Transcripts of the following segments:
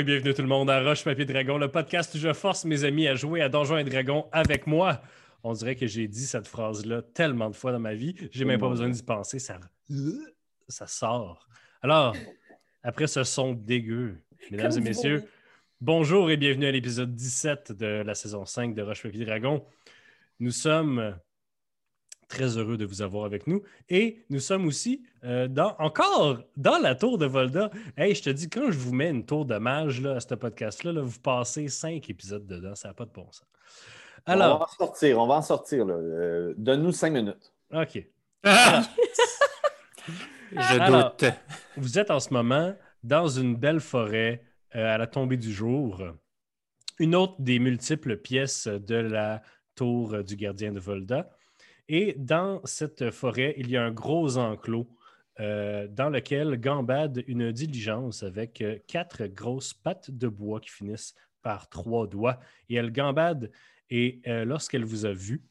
Et bienvenue tout le monde à Roche Papier Dragon, le podcast où je force mes amis à jouer à Donjons et Dragons avec moi. On dirait que j'ai dit cette phrase-là tellement de fois dans ma vie, j'ai même pas besoin d'y penser, ça, ça sort. Alors, après ce son dégueu, mesdames et messieurs, bonjour et bienvenue à l'épisode 17 de la saison 5 de Roche Papier Dragon. Nous sommes très heureux de vous avoir avec nous. Et nous sommes aussi euh, dans, encore dans la tour de Volda. Hey, je te dis, quand je vous mets une tour de mage là, à ce podcast-là, là, vous passez cinq épisodes dedans. Ça n'a pas de bon sens. Alors, on va en sortir, on va en sortir. Euh, donne-nous cinq minutes. OK. je doute. vous êtes en ce moment dans une belle forêt euh, à la tombée du jour. Une autre des multiples pièces de la tour du gardien de Volda. Et dans cette forêt, il y a un gros enclos euh, dans lequel gambade une diligence avec euh, quatre grosses pattes de bois qui finissent par trois doigts. Et elle gambade. Et euh, lorsqu'elle vous a vu,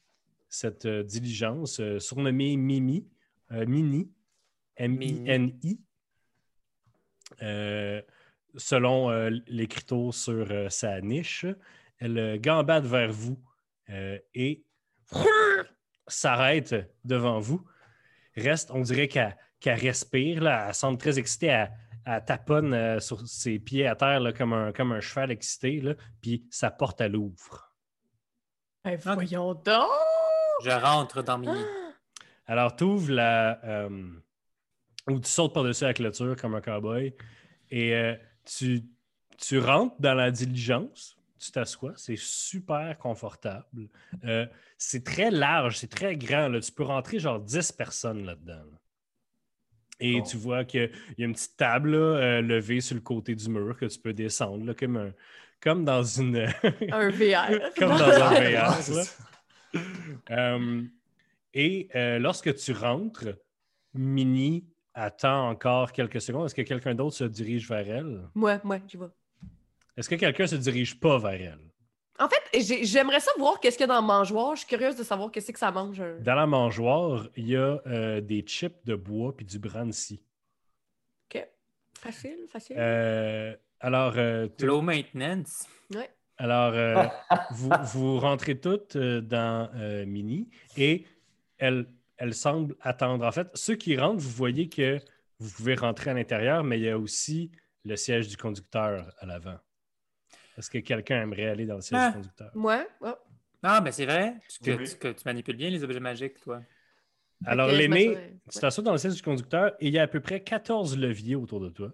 cette diligence, surnommée Mimi, Mini, M-I-N-I, selon l'écriteau sur sa niche, elle gambade vers vous et s'arrête devant vous, reste, on dirait qu'elle respire, là, elle semble très excitée, elle, taponne euh, sur ses pieds à terre là, comme, un, comme un cheval excité, là, puis sa porte, à l'ouvre. Ben, voyons donc! Je rentre dans mes... Alors, tu ouvres la... Euh, ou tu sautes par-dessus la clôture comme un cowboy et euh, tu, tu rentres dans la diligence tu t'assois, c'est super confortable. Euh, c'est très large, c'est très grand. Là. Tu peux rentrer genre 10 personnes là-dedans. Et tu vois qu'il y a une petite table euh, levée sur le côté du mur que tu peux descendre, comme, comme dans une. un VR. comme dans un VR. Euh, et lorsque tu rentres, Mini attend encore quelques secondes. Est-ce que quelqu'un d'autre se dirige vers elle? Moi, moi, je vois. Est-ce que quelqu'un se dirige pas vers elle? En fait, j'aimerais savoir qu'est-ce qu'il y a dans le mangeoire. Je suis curieuse de savoir qu'est-ce que ça mange. Dans la mangeoire, il y a euh, des chips de bois puis du brandy. OK. Facile, facile. Euh, alors. Euh, Low maintenance. Oui. Alors, vous, vous, rentrez toutes dans Mini et elle, elle semble attendre. En fait, ceux qui rentrent, vous voyez que vous pouvez rentrer à l'intérieur, mais il y a aussi le siège du conducteur à l'avant. Est-ce que quelqu'un aimerait aller dans le siège ah. conducteur? Moi? Ah, ben c'est vrai. Que, tu, manipules bien les objets magiques, toi. Alors, l'aîné, tu t'assois dans le siège du conducteur et il y a à peu près 14 leviers autour de toi.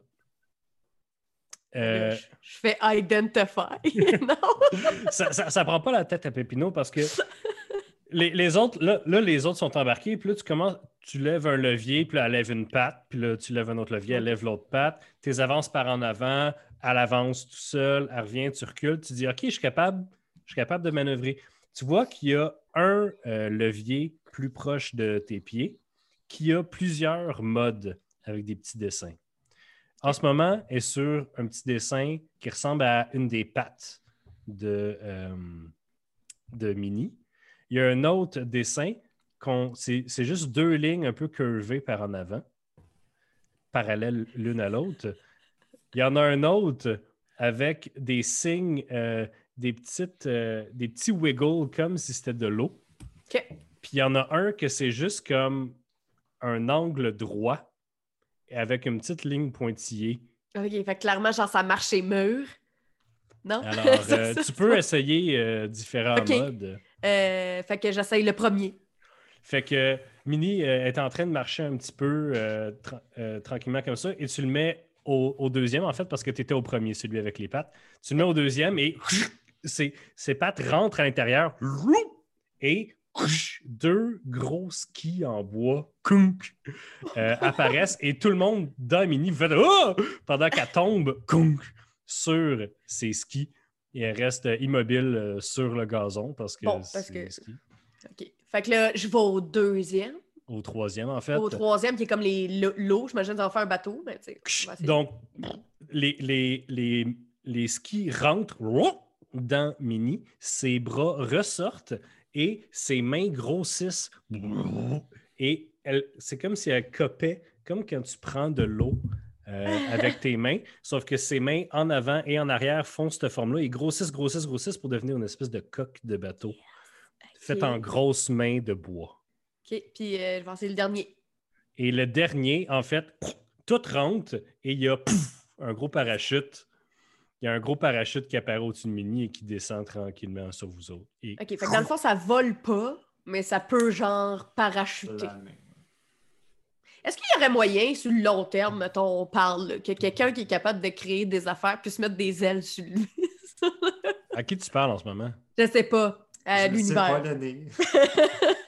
Euh, je, fais identify. non. ça, ça, prend pas la tête à Pépino parce que les, autres, là, les autres sont embarqués, puis là, tu commences, tu lèves un levier, puis là, elle lève une patte, puis là, tu lèves un autre levier, elle lève l'autre patte, tes avances par en avant, elle avance tout seul, elle revient, tu recules, tu dis OK, je suis capable, je suis capable de manœuvrer. Tu vois qu'il y a un euh, levier plus proche de tes pieds qui a plusieurs modes avec des petits dessins. En ce moment, elle est sur un petit dessin qui ressemble à une des pattes de, euh, de Mini. Il y a un autre dessin, c'est juste deux lignes un peu curvées par en avant, parallèles l'une à l'autre. Il y en a un autre avec des signes, euh, des, petites, euh, des petits wiggles comme si c'était de l'eau. Puis il y en a un que c'est juste comme un angle droit avec une petite ligne pointillée. OK, fait clairement, genre, ça marche chez murs. Non? Alors, euh, tu peux essayer différents modes. fait que j'essaye le premier. Fait que Mini est en train de marcher un petit peu tranquillement comme ça et tu le mets au, deuxième, en fait, parce que tu étais au premier, celui avec les pattes. Tu le mets au deuxième et ces, pattes rentrent à l'intérieur et deux gros skis en bois euh, apparaissent et tout le monde dans Mini fait oh! pendant qu'elle tombe sur ses skis et elle reste immobile euh, sur le gazon parce que parce que... OK. Fait que là, je vais au deuxième. Au troisième, en fait. Au troisième, qui est comme les l'eau. J'imagine ça va faire un bateau. Mais Donc, les, les, les, skis rentrent dans Mini, ses bras ressortent et ses mains grossissent. Et c'est comme si elle copait, comme quand tu prends de l'eau euh, avec tes mains. Sauf que ses mains en avant et en arrière font cette forme-là. Ils grossissent, grossissent, grossissent pour devenir une espèce de coque de bateau. Faite en grosses mains de bois. OK, puis euh, je vais lancer le dernier. Et le dernier, en fait, tout rentre et il y a un gros parachute. Il y a un gros parachute qui apparaît au-dessus de Mini et qui descend tranquillement sur vous autres. Et OK, fait que dans le fond, ça vole pas, mais ça peut, genre, parachuter. Est-ce qu'il y aurait moyen, sur le long terme, mettons, on parle, que quelqu'un qui est capable de créer des affaires puisse mettre des ailes sur lui? à qui tu parles en ce moment? je sais pas. À Je sais pas l'univers.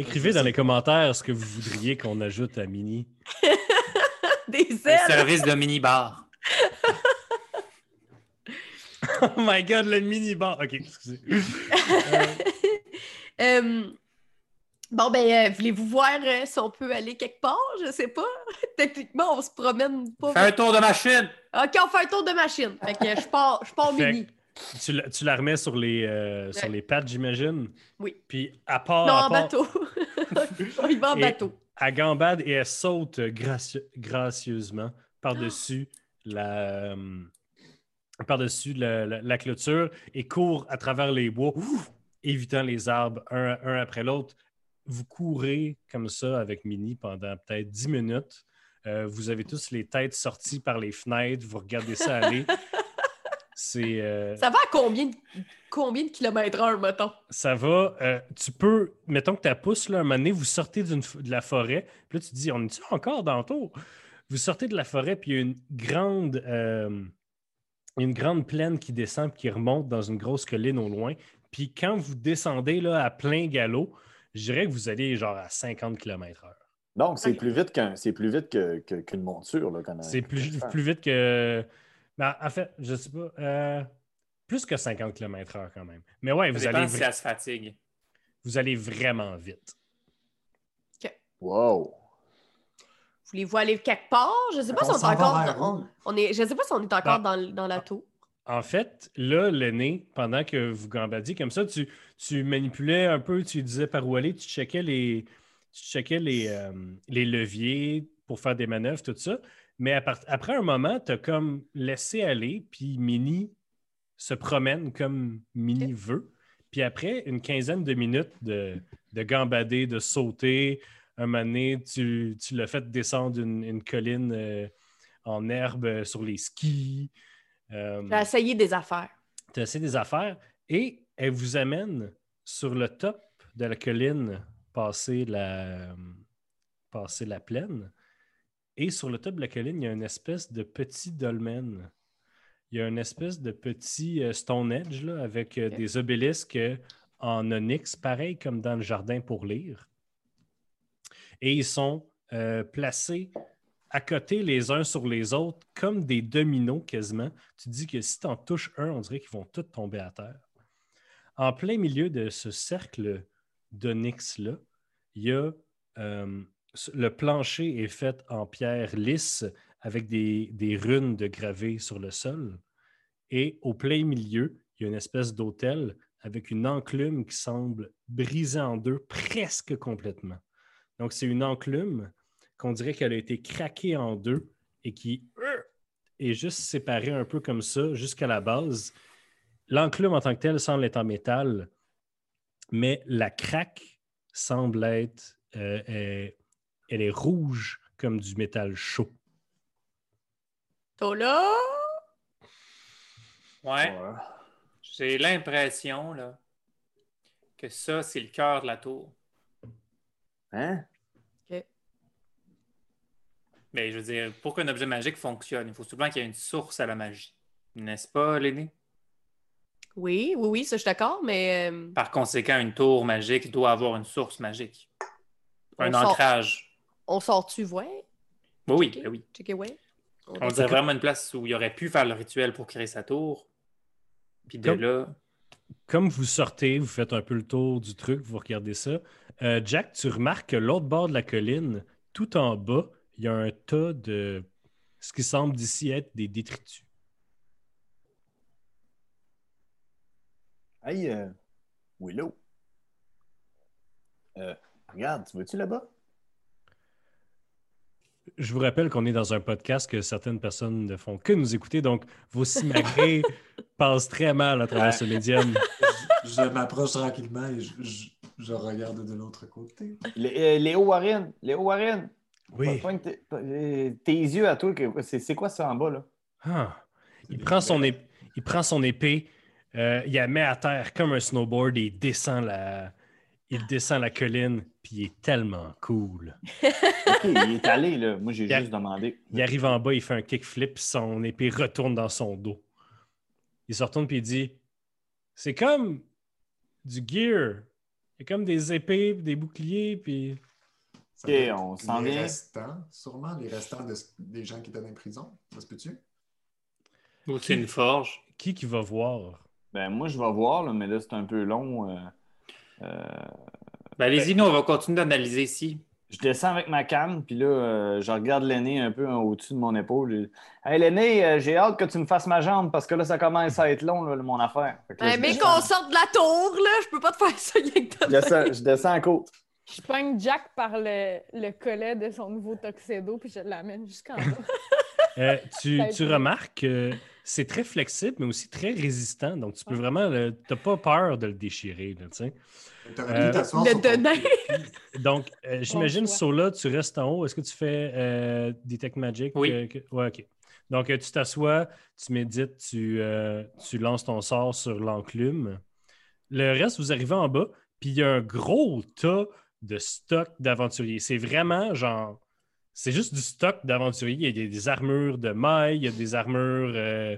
Écrivez dans les commentaires ce que vous voudriez qu'on ajoute à Mini. Des Le ailes! service de mini-bar. Oh my god, le mini-bar! Ok, excusez. Euh, Euh, bon, ben, euh, voulez-vous voir euh, si on peut aller quelque part? Je sais pas. Techniquement, on se promène pas. Fais un tour de machine. OK, on fait un tour de machine. Fait que je pars, je pars mini. Tu, la, tu la remets sur les, euh, sur les pattes, j'imagine. Oui. Puis à part. Non, à en part- bateau. y va en Et- bateau. Elle gambade et elle saute gracie- gracieusement par-dessus la. euh, par-dessus la, la- la clôture et court à travers les bois, ouf, évitant les arbres un, un après l'autre. Vous courez comme ça avec Mini pendant peut-être 10 minutes. Euh, vous avez tous les têtes sorties par les fenêtres. Vous regardez ça aller. C'est. euh, Ça va à combien de, combien de kilomètres heure, mettons? ça va. euh, tu peux, mettons que ta pousse, là, un moment donné, vous sortez d'une de la forêt, puis là, tu te dis, on est encore dans le tour? Vous sortez de la forêt, puis il y a une grande, euh, une grande plaine qui descend, puis qui remonte dans une grosse colline au loin. Puis quand vous descendez là, à plein galop, je dirais que vous allez genre à 50 km/h. Donc, c'est plus vite qu'un, c'est plus vite que- que- qu'une monture. Là, qu'on a- C'est plus, plus vite que. Ben, en fait, je sais pas. euh, plus que 50 km/h quand même. Mais ouais, Ça vous allez, si elle se fatigue. vous allez vraiment vite. Wow! Voulez-vous aller quelque part? Je sais pas On si on est encore. on, on est, je sais pas si on est encore Ah. dans, dans la tour. En fait, là, l'aîné, pendant que vous gambadiez comme ça, tu, tu manipulais un peu, tu disais par où aller, tu checkais les, tu checkais les, euh, les leviers pour faire des manœuvres, tout ça. Mais à part- après un moment, tu as comme laissé aller, puis Mini se promène comme Mini veut. Puis après une quinzaine de minutes de, de gambader, de sauter, un moment donné, tu, tu l'as fait descendre une, une colline euh, en herbe euh, sur les skis. Euh, J'ai essayé des affaires. tu as essayé des affaires et elle vous amène sur le top de la colline, passer la, passer la plaine. Et sur le top de la colline, il y a une espèce de petit dolmen. Il y a une espèce de petit euh, Stonehenge là, avec euh, des obélisques euh, en onyx, pareil comme dans le jardin pour lire. Et ils sont placés à côté les uns sur les autres, comme des dominos quasiment. Tu dis que si tu en touches un, on dirait qu'ils vont tous tomber à terre. En plein milieu de ce cercle d'onyx-là, il y a euh, le plancher est fait en pierre lisse avec des, runes de gravées sur le sol. Et au plein milieu, il y a une espèce d'autel avec une enclume qui semble brisée en deux presque complètement. Donc, c'est une enclume qu'on dirait qu'elle a été craquée en deux et qui euh, est juste séparée un peu comme ça jusqu'à la base. L'enclume en tant que telle semble être en métal, mais la craque semble être, euh, elle est rouge comme du métal chaud. T'es là? Ouais. Ouais. J'ai l'impression là, que ça, c'est le cœur de la tour. Hein? Mais je veux dire, pour qu'un objet magique fonctionne, il faut souvent qu'il y ait une source à la magie. N'est-ce pas, l'aîné? Oui, oui, oui, ça, je suis d'accord, mais euh, Par conséquent, une tour magique doit avoir une source magique. Un On sort- ancrage. On sort-tu, ouais? Oui, oui, Checker? ben oui. Checker, ouais. On On dirait vraiment une place où il aurait pu faire le rituel pour créer sa tour. Puis de Comme- là, Comme vous sortez, vous faites un peu le tour du truc, vous regardez ça. Euh, Jack, tu remarques que l'autre bord de la colline, tout en bas, il y a un tas de ce qui semble d'ici être des détritus. Hey, euh, Willow. Euh, regarde, tu vois-tu là-bas? Je vous rappelle qu'on est dans un podcast que certaines personnes ne font que nous écouter, donc vos simagrées passent très mal à travers ce médium. Je m'approche tranquillement et je, je- je regarde de l'autre côté. Lé- euh, Léo Warren, Léo Warren. Oui. Pointe tes, euh, tes yeux à toi, c'est quoi ça en bas, là? Ah. Il, prend son épée, il prend son épée, euh, il la met à terre comme un snowboard et il descend la, il descend la colline, puis il est tellement cool. OK, il est allé, là. Moi, j'ai Il juste demandé. Il arrive en bas, il fait un kickflip, son épée retourne dans son dos. Il se retourne puis il dit C'est comme du gear. C'est comme des épées, des boucliers, puis. Ok, on s'en les vient. restants, sûrement, les restants de- des gens qui étaient en prison. Ça se peut-tu? Ou c'est une forge. Qui qui va voir? Ben, moi, je vais voir, là, mais là, c'est un peu long. euh, Ben, allez-y, nous, on va continuer d'analyser ici. je descends avec ma canne, puis là, euh, je regarde l'aîné un peu hein, au-dessus de mon épaule. Hey, l'aîné, euh, j'ai hâte que tu me fasses ma jambe parce que là, ça commence à être long, là, mon affaire. Que là, je mais qu'on sorte de la tour, là, je peux pas te faire ça avec je ta descends, je descends en côte. Je pogne Jack par le, le collet de son nouveau tuxedo, puis je l'amène jusqu'en bas. Euh, tu, tu remarques que c'est très flexible, mais aussi très résistant. Donc, tu peux vraiment. le- T'as pas peur de le déchirer, là, tu Euh, le. Donc, euh, j'imagine. Sola, tu restes en haut. Est-ce que tu fais euh, Detect Magic? Oui. euh, que- Ouais, OK. Donc, euh, tu t'assois, tu médites, tu, euh, tu lances ton sort sur l'enclume. Le reste, vous arrivez en bas, puis il y a un gros tas de stock d'aventuriers. C'est vraiment genre. C'est juste du stock d'aventuriers. Il y a des armures de mailles, il y a des armures euh,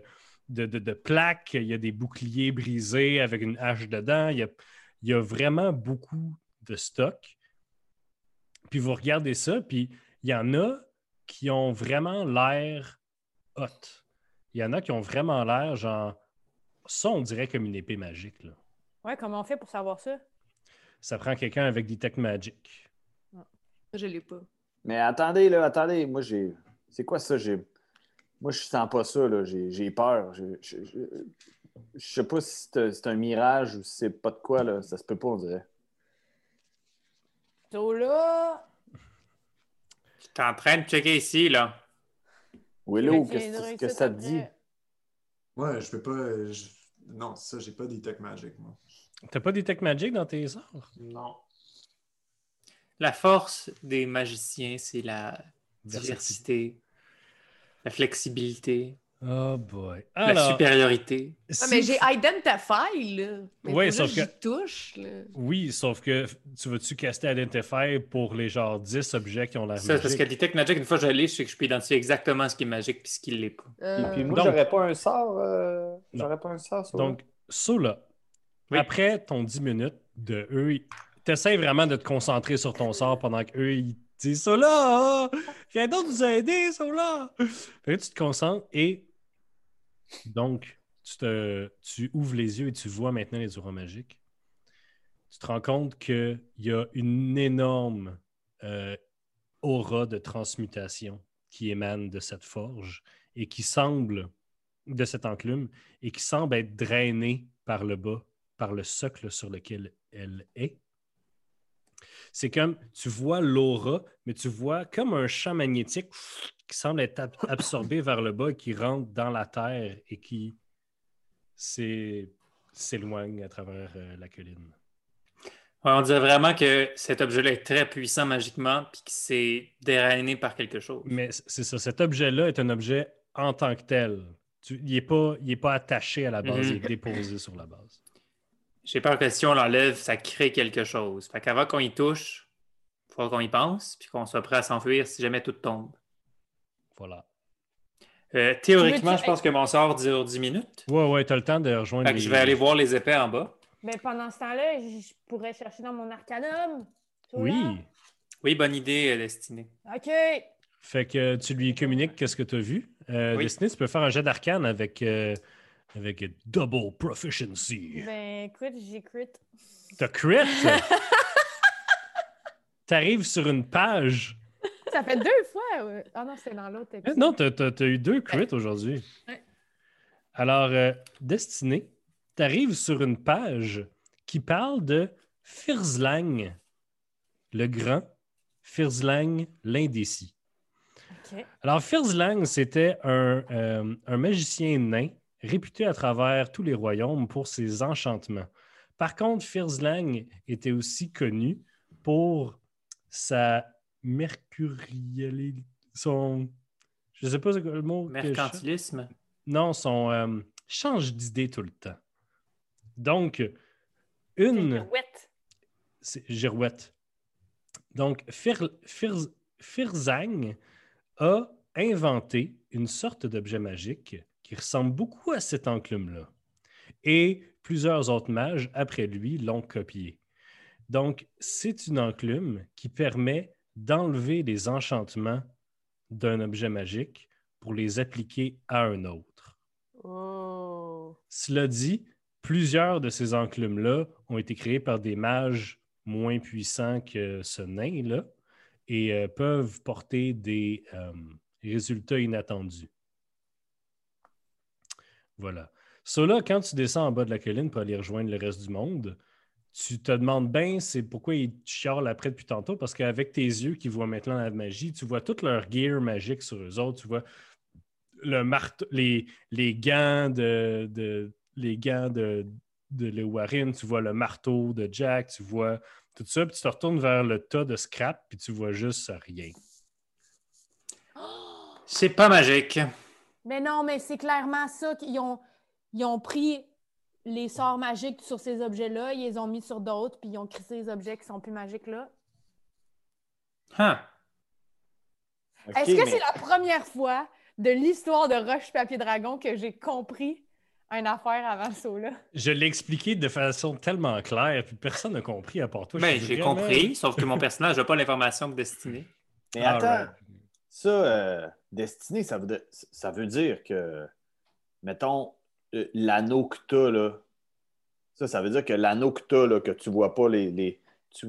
de, de- de plaques, il y a des boucliers brisés avec une hache dedans. Il y a, il y a vraiment beaucoup de stock. Puis vous regardez ça, puis il y en a qui ont vraiment l'air hot. Il y en a qui ont vraiment l'air genre. Ça, on dirait comme une épée magique. Là. Ouais, comment on fait pour savoir ça? Ça prend quelqu'un avec Detect Magic. Je l'ai pas. Mais attendez, là, attendez. Moi, j'ai. C'est quoi ça? J'ai. Moi, je sens pas ça, là. J'ai j'ai peur. Je, je, je- je sais pas si c'est c'est un mirage ou si c'est pas de quoi, là. Ça se peut pas, on dirait. So là, J'étais en train de checker ici, là. Willow, je qu'est-ce que- ça te dit? Ouais, je peux pas. je- Non, ça, j'ai pas Detect Magic, moi. T'as pas Detect Magic dans tes sorts? Non. La force des magiciens, c'est la diversité, la flexibilité, Oh boy. la supériorité. Ah, mais j'ai Identify, là. Mais faut sauf juste que touche, là. Oui, sauf que tu vas-tu caster Identify pour les genre 10 objets qui ont l'air Ça, c'est parce magiques? que Detect Magic, une fois que je l'ai, je sais que je peux identifier exactement ce qui est magique puis ce qui ne l'est pas. Et Euh, puis moi, Donc- j'aurais pas un sort. euh, J'aurais pas un sort, ça. Donc, Sola, Oui. après ton 10 minutes de eux, tu essaies vraiment de te concentrer sur ton sort pendant qu'eux, ils disent Sola, ah, viens donc nous aider, Sola. Fait que tu te concentres et donc, tu, te, tu ouvres les yeux et tu vois maintenant les auras magiques. Tu te rends compte qu'il y a une énorme euh, aura de transmutation qui émane de cette forge et qui semble, de cette enclume, et qui semble être drainée par le bas, par le socle sur lequel elle est. C'est comme, tu vois l'aura, mais tu vois comme un champ magnétique qui semble être ab- absorbé vers le bas, qui rentre dans la terre et qui s'é- s'éloigne à travers euh, la colline. Ouais, on dirait vraiment que cet objet-là est très puissant magiquement puis qu'il s'est dérainé par quelque chose. Mais c'est ça, cet objet-là est un objet en tant que tel. Tu- il n'est pas, attaché à la base, Mhm. il est déposé sur la base. J'ai peur que si on l'enlève, ça crée quelque chose. Fait qu'avant qu'on y touche, il faudra qu'on y pense puis qu'on soit prêt à s'enfuir si jamais tout tombe. Voilà. Euh, théoriquement, je pense que mon sort dure 10 minutes. Ouais, ouais, tu as le temps de rejoindre Fait que les- je vais aller voir les épées en bas. ben pendant ce temps-là, je pourrais chercher dans mon arcanum. Oui. là. Oui, bonne idée, euh, Destinée. OK. Fait que tu lui communiques qu'est-ce que tu as vu. Euh, Oui. Destiny, tu peux faire un jet d'arcane avec, euh, avec double proficiency. Ben écoute, j'ai crit. T'as crit! T'arrives sur une page. Ça fait deux fois. ouais. Ah non, c'est dans l'autre Eh, épisode. Non, t'as as, eu deux crits aujourd'hui. Ouais. Alors, euh, Destiné, t'arrives sur une page qui parle de Firzlang le Grand, Firzlang l'Indécis. Alors, Firzlang, c'était un, euh, un magicien nain réputé à travers tous les royaumes pour ses enchantements. Par contre, Firzlang était aussi connu pour sa mercurialité, son... Je sais pas le mot. je. Mercantilisme? Non, son euh, change d'idée tout le temps. Donc, une... Girouette. C'est Girouette. Donc, Fir, Fir- Firzang a inventé une sorte d'objet magique qui ressemble beaucoup à cette enclume-là. Et plusieurs autres mages, après lui, l'ont copié. Donc, c'est une enclume qui permet d'enlever les enchantements d'un objet magique pour les appliquer à un autre. Oh. Cela dit, plusieurs de ces enclumes-là ont été créés par des mages moins puissants que ce nain-là et euh, peuvent porter des euh, résultats inattendus. Voilà. So là, quand tu descends en bas de la colline pour aller rejoindre le reste du monde, tu te demandes bien c'est pourquoi ils chialent après depuis tantôt, parce qu'avec tes yeux qui voient maintenant la magie, tu vois toute leur gear magique sur eux autres, tu vois le marteau, les, les gants de, de- les gants de, de Lewarin, tu vois le marteau de Jack, tu vois tout ça, puis tu te retournes vers le tas de scrap, puis tu vois juste rien. C'est pas magique. Mais non, mais c'est clairement ça qu'ils ont, ils ont pris les sorts magiques sur ces objets-là, ils les ont mis sur d'autres, puis ils ont créé ces objets qui sont plus magiques là. Huh. Ok, Est-ce que mais- c'est la première fois de l'histoire de Roche Papier Dragon que j'ai compris une affaire avant ça là? Je l'ai expliqué de façon tellement claire, puis personne n'a compris à part toi. Je Ben, j'ai compris, sauf que mon personnage n'a pas l'information que Destiné. Mais attends. Ça, euh, Destiné, ça veut, ça veut dire que, mettons, euh, l'anneau que tu as, là, ça, ça veut dire que l'anneau que tu as, là, que tu vois pas les. les tu,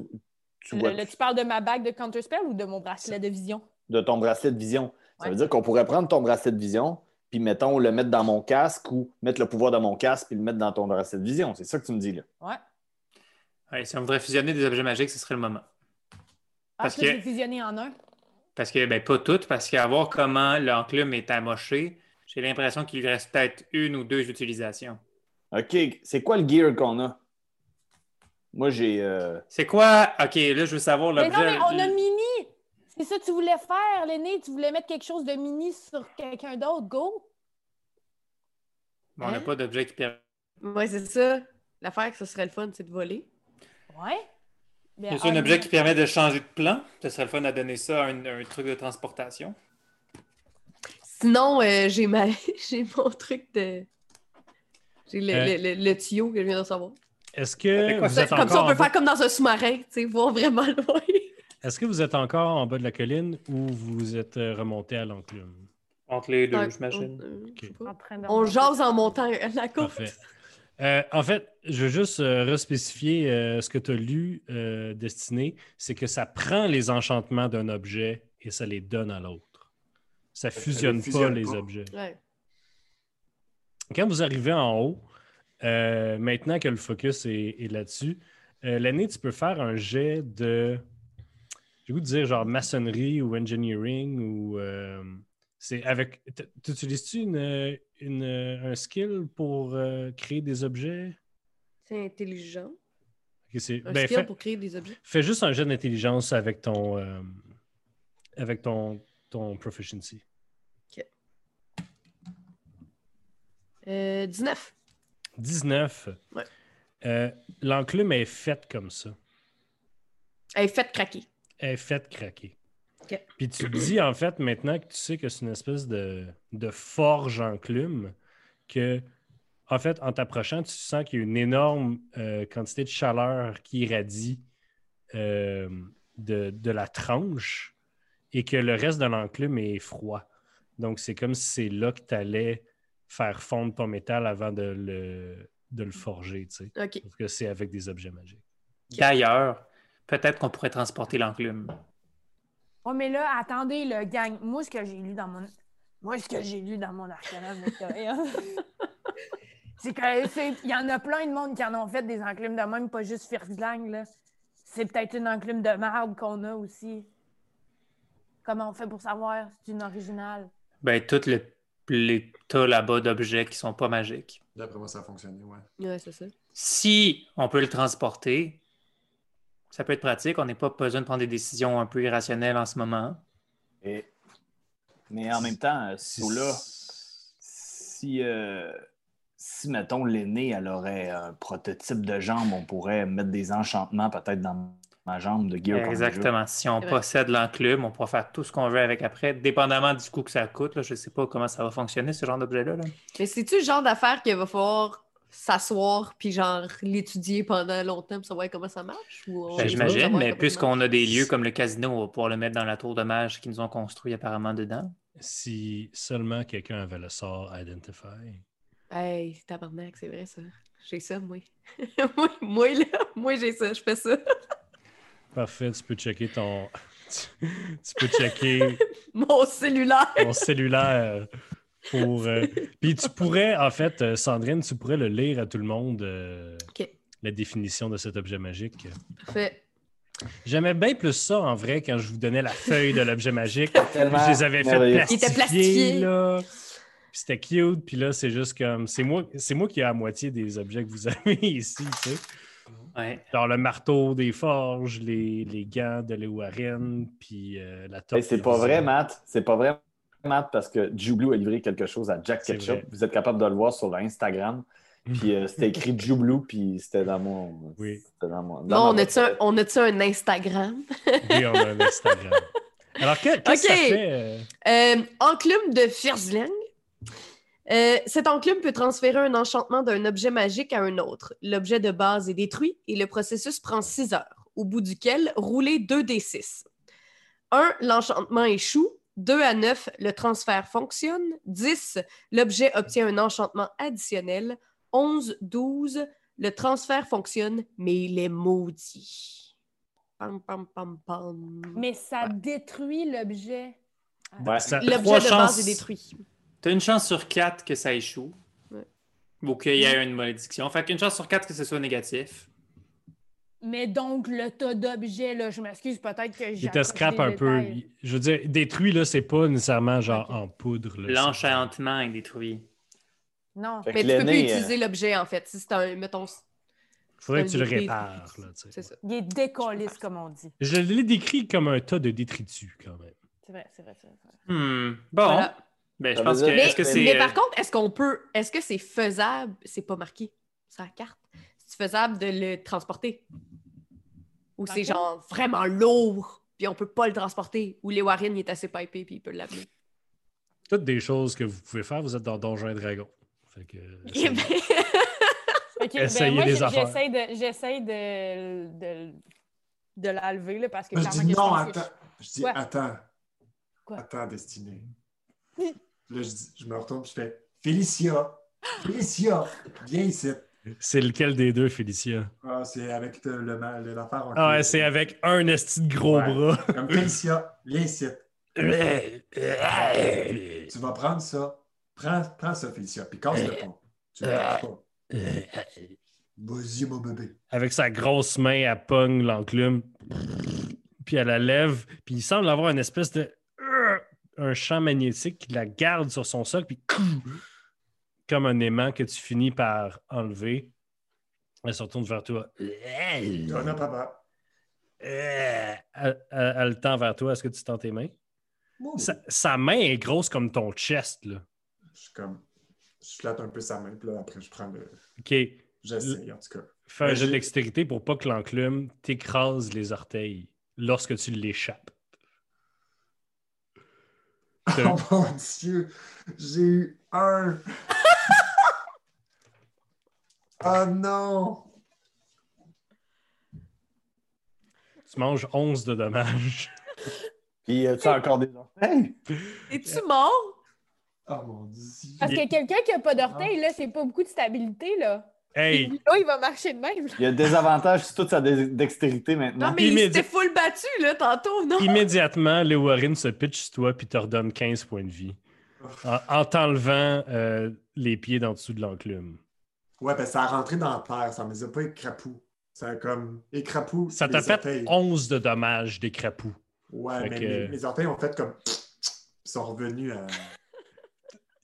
tu vois Le- le- tu parles de ma bague de Counterspell ou de mon bracelet de vision? de ton bracelet de vision. Ça Ouais. veut dire qu'on pourrait prendre ton bracelet de vision, puis, mettons, le mettre dans mon casque ou mettre le pouvoir de mon casque, puis le mettre dans ton bracelet de vision. C'est ça que tu me dis, là. Ouais. Ouais, si on voudrait fusionner des objets magiques, ce serait le moment. Ah, Parce que- je l'ai fusionné en un. Parce que, ben, pas toutes, parce qu'à voir comment l'enclume est amoché, j'ai l'impression qu'il lui reste peut-être une ou deux utilisations. OK, c'est quoi le gear qu'on a? Moi, j'ai. euh, C'est quoi? Ok, là, je veux savoir Mais l'objet. non, mais on a mini! C'est ça que tu voulais faire, l'aîné. Tu voulais mettre quelque chose de mini sur quelqu'un d'autre. Go! On n'a Hein? pas d'objet qui permet. Ouais, c'est ça. L'affaire que ce serait le fun, c'est de voler. Ouais. A un objet qui permet de changer de plan? Ce serait le fun à donner ça à un, un truc de transportation. Sinon, euh, j'ai ma... j'ai mon truc de. J'ai le, Euh. le- le- le tuyau que je viens de recevoir. Est-ce que, vous ça? êtes Comme ça, on peut faire comme dans un sous-marin, tu sais, voir vraiment loin. Est-ce que vous êtes encore en bas de la colline ou vous êtes euh, remonté à l'enclume? Entre les deux, j'imagine. on- euh, je sais En pas. train de On jase en montant la côte. Parfait. Euh, en fait, je veux juste euh, respécifier euh, ce que tu as lu, euh, Destiné, c'est que ça prend les enchantements d'un objet et ça les donne à l'autre. Ça fusionne, fusionne pas les pas. objets. Ouais. Quand vous arrivez en haut, euh, maintenant que le focus est, est là-dessus, euh, l'année, tu peux faire un jet de. J'ai le goût de dire genre maçonnerie ou engineering ou. Euh, c'est avec. T'utilises-tu une, une- un skill pour euh, créer des objets? C'est intelligent. Ok, Un ben, skill pour créer des objets? fais juste un jet d'intelligence avec ton. euh, avec ton, ton proficiency. Euh, 19. 19. Ouais. Euh, L'enclume est faite comme ça. Elle est faite craquer. Elle est faite craquer. Puis tu te dis, en fait, maintenant que tu sais que c'est une espèce de, de forge enclume, que, en fait, en t'approchant, tu sens qu'il y a une énorme euh, quantité de chaleur qui irradie euh, de, de la tranche et que le reste de l'enclume est froid. Donc, c'est comme si c'est là que tu allais faire fondre ton métal avant de le, de le forger, tu sais. Parce que c'est avec des objets magiques. D'ailleurs, peut-être qu'on pourrait transporter l'enclume. Oh, mais là, attendez, le gang. Moi, ce que j'ai lu dans mon. Moi, ce que j'ai lu dans mon arsenal victorien, c'est que c'est- il y en a plein de monde qui en ont fait des enclumes de même, pas juste Firzlang, là. C'est peut-être une enclume de marbre qu'on a aussi. Comment on fait pour savoir si c'est une originale? Ben, tout le, les tas là-bas d'objets qui sont pas magiques. D'après moi, ça a fonctionné, ouais. Ouais, c'est ça. Si on peut le transporter, ça peut être pratique. On n'est pas besoin de prendre des décisions un peu irrationnelles en ce moment. Et- Mais en même temps, euh, Si- là si, euh, si, mettons, l'aînée, elle aurait un prototype de jambe, on pourrait mettre des enchantements peut-être dans ma jambe de Conjure. Exactement. Si on possède l'enclume, on pourra faire tout ce qu'on veut avec après, dépendamment du coût que ça coûte. Là. Je ne sais pas comment ça va fonctionner, ce genre d'objet-là. là. Mais c'est-tu le genre d'affaire qu'il va falloir s'asseoir puis genre l'étudier pendant longtemps pour savoir comment ça marche? Ben, J'imagine, mais puisqu'on a des lieux comme le casino, on va pouvoir le mettre dans la tour de mage qu'ils nous ont construit apparemment dedans. Si seulement quelqu'un avait le sort Identify. Hey, tabarnak, c'est vrai ça. J'ai ça, moi. moi, moi, là, moi j'ai ça, je fais ça. Parfait, tu peux checker ton. tu peux checker Mon cellulaire. ton cellulaire pour. euh, Puis tu pourrais, en fait, euh, Sandrine, tu pourrais le lire à tout le monde, euh, la définition de cet objet magique. Parfait. J'aimais bien plus ça, en vrai, quand je vous donnais la feuille de l'objet magique. Tellement je les avais fait plastifier. Il était plastifié. là. Puis c'était cute. Puis là, c'est juste comme. C'est moi, c'est moi qui ai la moitié des objets que vous avez ici, tu sais. Ouais. Le marteau des forges, les, les gants de Léowarine, puis euh, la top. Hey, c'est pas vrai, Matt. C'est pas vrai, Matt, parce que Jublou a livré quelque chose à Jack Ketchup. vrai. Vous êtes capable de le voir sur l'Instagram. Puis euh, c'était écrit Jublou, puis c'était dans mon. Oui. Dans mon. Dans on ma- a-tu un, on a-tu un Instagram? Oui, on a un Instagram. Alors, que- qu'est-ce que Ok. ça fait? euh, Euh, enclume de Firzling. Euh, cet enclume peut transférer un enchantement d'un objet magique à un autre. L'objet de base est détruit et le processus prend 6 heures, au bout duquel rouler 2d6. 1. L'enchantement échoue. 2 à 9, le transfert fonctionne. 10, l'objet obtient un enchantement additionnel. 11, 12, le transfert fonctionne, mais il est maudit. Pam, pam, pam, pam. Mais ça détruit l'objet. Ouais. ça- L'objet de chances. base est détruit. Tu as une chance sur quatre que ça échoue. Ouais. Ou qu'il y ait une malédiction. Fait qu'une chance sur quatre que ce soit négatif. Mais donc, le tas d'objets, là, je m'excuse, peut-être que j'ai. Il te scrape un peu. Je veux dire, détruit, là, c'est pas nécessairement genre en poudre. L'enchantement est détruit. Non. Fait Mais tu peux plus l'aîné, euh, utiliser l'objet, en fait. Si c'est un, mettons, Faudrait que tu le répares. Là, c'est ça. Il est décolliste, comme on dit. Je l'ai décrit comme un tas de détritus, quand même. C'est vrai, c'est vrai, c'est vrai. Hmm. Bon. Voilà. Ben, je pense que. Mais, que c'est. mais euh, par contre, est-ce qu'on peut. Est-ce que c'est faisable? C'est pas marqué sur la carte. C'est faisable de le transporter? Ou c'est genre vraiment lourd, puis on peut pas le transporter? Ou les Warren, il est assez pipé, puis il peut l'amener? Toutes des choses que vous pouvez faire, vous êtes dans Donjons et Dragons. Fait que, Eh ben, ben, Essayez moi, des j- affaires. j'essaie de, de, de, de la lever, là, parce que Je dis je non, attends. Je dis Quoi? attends. Quoi? Attends, Destinée. Là, je, dis- je me retourne et je fais Félicia. Félicia, viens ici. C'est lequel des deux, Félicia? Ah, c'est avec le- l'affaire Ah ouais, c'est avec un esti de gros Ouais. bras. Comme Félicia, viens ici. Tu vas prendre ça. Prends, prends ça, Félicia, puis casse le pont. Tu pas. Vas-y, mon bébé. avec sa grosse main, elle pogne l'enclume, puis elle la lève, puis il semble avoir une espèce de. un champ magnétique qui la garde sur son socle, puis comme un aimant que tu finis par enlever. Elle se retourne vers toi. Non, non, papa. Elle, elle- elle le tend vers toi. Est-ce que tu tends tes mains? Sa, sa main est grosse comme ton chest, là. Je suis comme. Je flatte un peu sa main, puis là, après, je prends le. OK. J'essaye, en tout cas. Fais un Ben, jeu de dextérité pour pas que l'enclume t'écrase les orteils lorsque tu l'échappes. Oh mon Dieu, j'ai eu un. Oh non! Tu manges 11 de dommages. Puis euh, tu as encore des orteils? Es-tu mort? Oh mon Dieu! Parce que quelqu'un qui a pas d'orteil, là, c'est pas beaucoup de stabilité, là. Hey, Puis Là, il va marcher de même. Il y a des avantages sur toute sa dextérité maintenant. Non, mais il Immédiat- s'était full battu, là, tantôt, non? immédiatement, le Warren se pitch sur toi puis te redonne 15 points de vie. En, en t'enlevant euh, les pieds d'en dessous de l'enclume. Ouais, ben ça a rentré dans la terre, ça me les a pas écrapou. Ça a comme écrapou. Ça t'a fait orteils. 11 de dommages des crapauds. Ouais, Fait mais que- mes, mes orteils ont fait comme. Ils sont revenus à.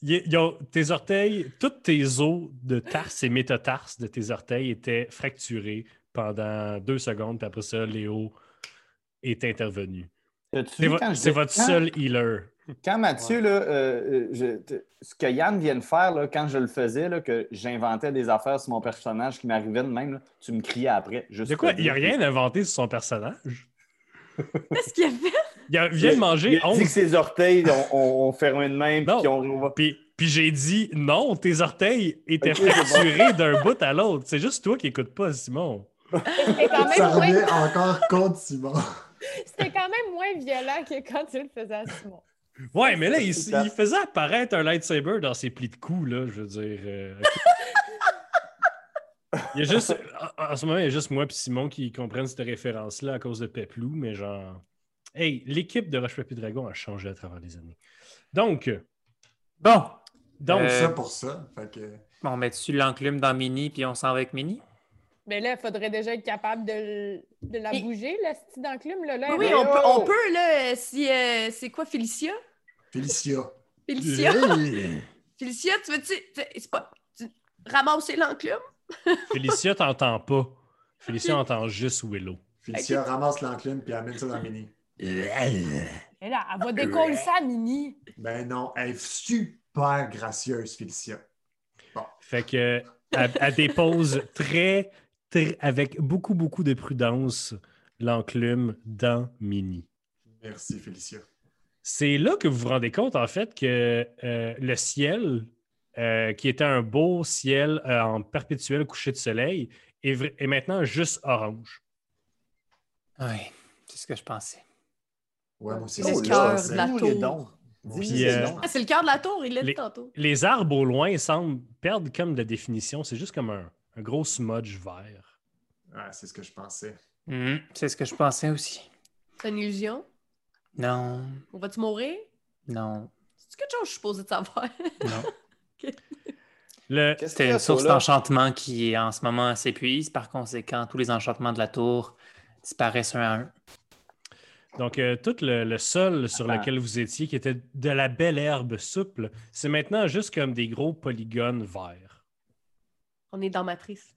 Y- y a- tes orteils, toutes tes os de tarse et métatarse de tes orteils étaient fracturés pendant deux secondes, puis après ça, Léo est intervenu. C'est vo- votre quand- seul healer. Quand Mathieu, là, euh, euh, je- ce que Yann vient de faire, là, quand je le faisais, là, que j'inventais des affaires sur mon personnage qui m'arrivaient de même, là, tu me criais après. Juste De quoi? Il n'y a dire. rien inventé sur son personnage? Qu'est-ce qu'il a fait? Il a- vient de Il manger a dit 11 que ses orteils ont, ont- ont fermé de même, Non. puis on Puis, puis j'ai dit non, tes orteils étaient Ok, c'est bon. fracturés d'un bout à l'autre. C'est juste toi qui écoutes pas, Simon. C'était quand, Ça même moins... revient encore contre Simon. c'était quand même moins violent que quand tu le faisais à Simon. Ouais, mais là, il, faisait apparaître un lightsaber dans ses plis de cou, là, je veux dire. euh. Il y a juste, en, en ce moment, il y a juste moi et Simon qui comprennent cette référence-là à cause de Peplou, mais genre. Hey, l'équipe de Roche Papier Dragon a changé à travers les années. Donc, Bon, donc Euh, ça pour ça. Fait que. on met dessus l'enclume dans Mini, puis on s'en va avec Mini? Mais là, il faudrait déjà être capable de, la Et- bouger, la style d'enclume. Là, là, Oui, on peut, on oh! peut, là, si. euh, c'est quoi, Félicia? Félicia. Félicia? Félicia, tu veux-tu. tu- C'est pas. tu- ramasser l'enclume? Félicia t'entend pas. Félicia entend juste Willow. Félicia ramasse l'enclume puis amène ça dans Mini. Là, elle va décoller ça, Mini. Ben non, elle est super gracieuse, Félicia. Fait que elle, elle dépose très, très, avec beaucoup, beaucoup de prudence l'enclume dans Mini. Merci, Félicia. C'est là que vous vous rendez compte, en fait, que euh, le ciel, euh, qui était un beau ciel euh, en perpétuel coucher de soleil, est, maintenant juste orange. Oui, c'est ce que je pensais. Ouais, moi aussi, Le c'est ce que je cœur pensais. de la tour. euh. Ah, c'est le cœur de la tour, il l'a dit tantôt. Les arbres au loin semblent perdre comme de définition. C'est juste comme un, un gros smudge vert. Ouais, c'est ce que je pensais. Mhm, c'est ce que je pensais aussi. C'est une illusion? Non, On va-tu mourir? non, C'est quelque chose que je suis supposée de savoir. non. A, une source d'enchantement qui, en ce moment, s'épuise. Par conséquent, tous les enchantements de la tour disparaissent un à un. Donc, euh, tout le, le sol sur lequel vous étiez, qui était de la belle herbe souple, c'est maintenant juste comme des gros polygones verts. On est dans Matrice.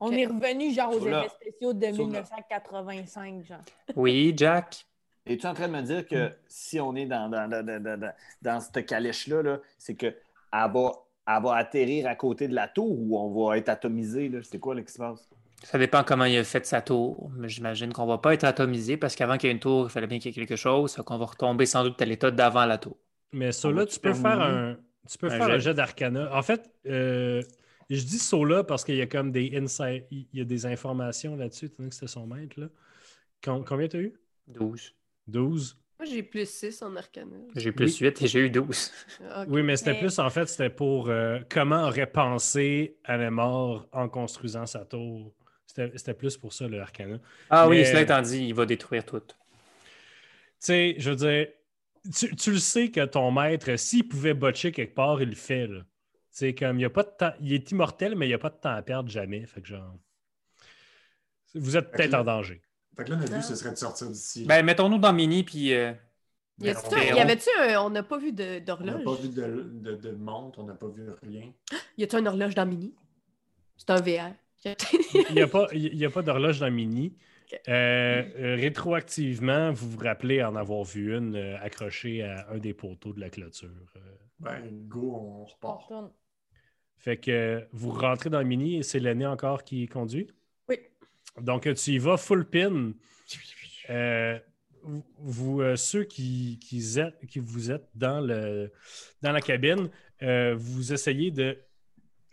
On est revenu genre aux effets spéciaux de Sur là. 1985, genre. Oui, Jack? Es-tu en train de me dire que si on est dans, dans, dans, dans, dans- dans- dans cette calèche-là, -là, c'est qu'elle va, elle va atterrir à côté de la tour ou on va être atomisé? là? C'est quoi là, qui se passe? Ça dépend comment il a fait sa tour. Mais j'imagine qu'on va pas être atomisé parce qu'avant qu'il y ait une tour, il fallait bien qu'il y ait quelque chose. Qu'on va retomber sans doute à l'état d'avant la tour. Mais ça, là, tu peux faire un, tu peux Un faire un jet. jet d'arcana. En fait, euh, je dis Sola parce qu'il y a comme des insights, il y a des informations là-dessus, donné que c'était son maître. Là. Com- combien tu as eu? 12. 12. Moi, j'ai plus 6 en arcana. J'ai plus 8 et j'ai eu 12. Ah. Oui, mais c'était Mais- plus, en fait, c'était pour euh, comment aurait pensé Anemor en construisant sa tour. C'était c'était plus pour ça, le arcana. Ah oui, Mais- cela étant dit, il va détruire tout. Tu sais, je veux dire, tu, tu le sais que ton maître, s'il pouvait botcher quelque part, il le fait. Sais, comme il y a pas de temps. Il est immortel, mais il n'y a pas de temps à perdre jamais. Fait que genre. Vous êtes peut-être en danger. Fait que là, notre but, ce serait de sortir d'ici. Ben, mettons-nous dans Mini, puis. euh, Y, a on y verra. avait-tu un. On n'a pas vu de- on n'a d'horloge? pas vu de, de, de montre, on n'a pas vu rien. Y a-tu une horloge dans Mini? C'est un VR. Il n'y a pas, y a pas d'horloge dans Mini. Euh, euh, rétroactivement, vous vous rappelez en avoir vu une euh, accrochée à un des poteaux de la clôture. Euh, Ben, go, on repart. fait que euh, vous rentrez dans Mini et c'est l'aîné encore qui conduit? Donc, tu y vas full pin. Euh, vous, euh, ceux qui, qui, êtes- qui vous êtes dans, le, dans la cabine, euh, vous essayez de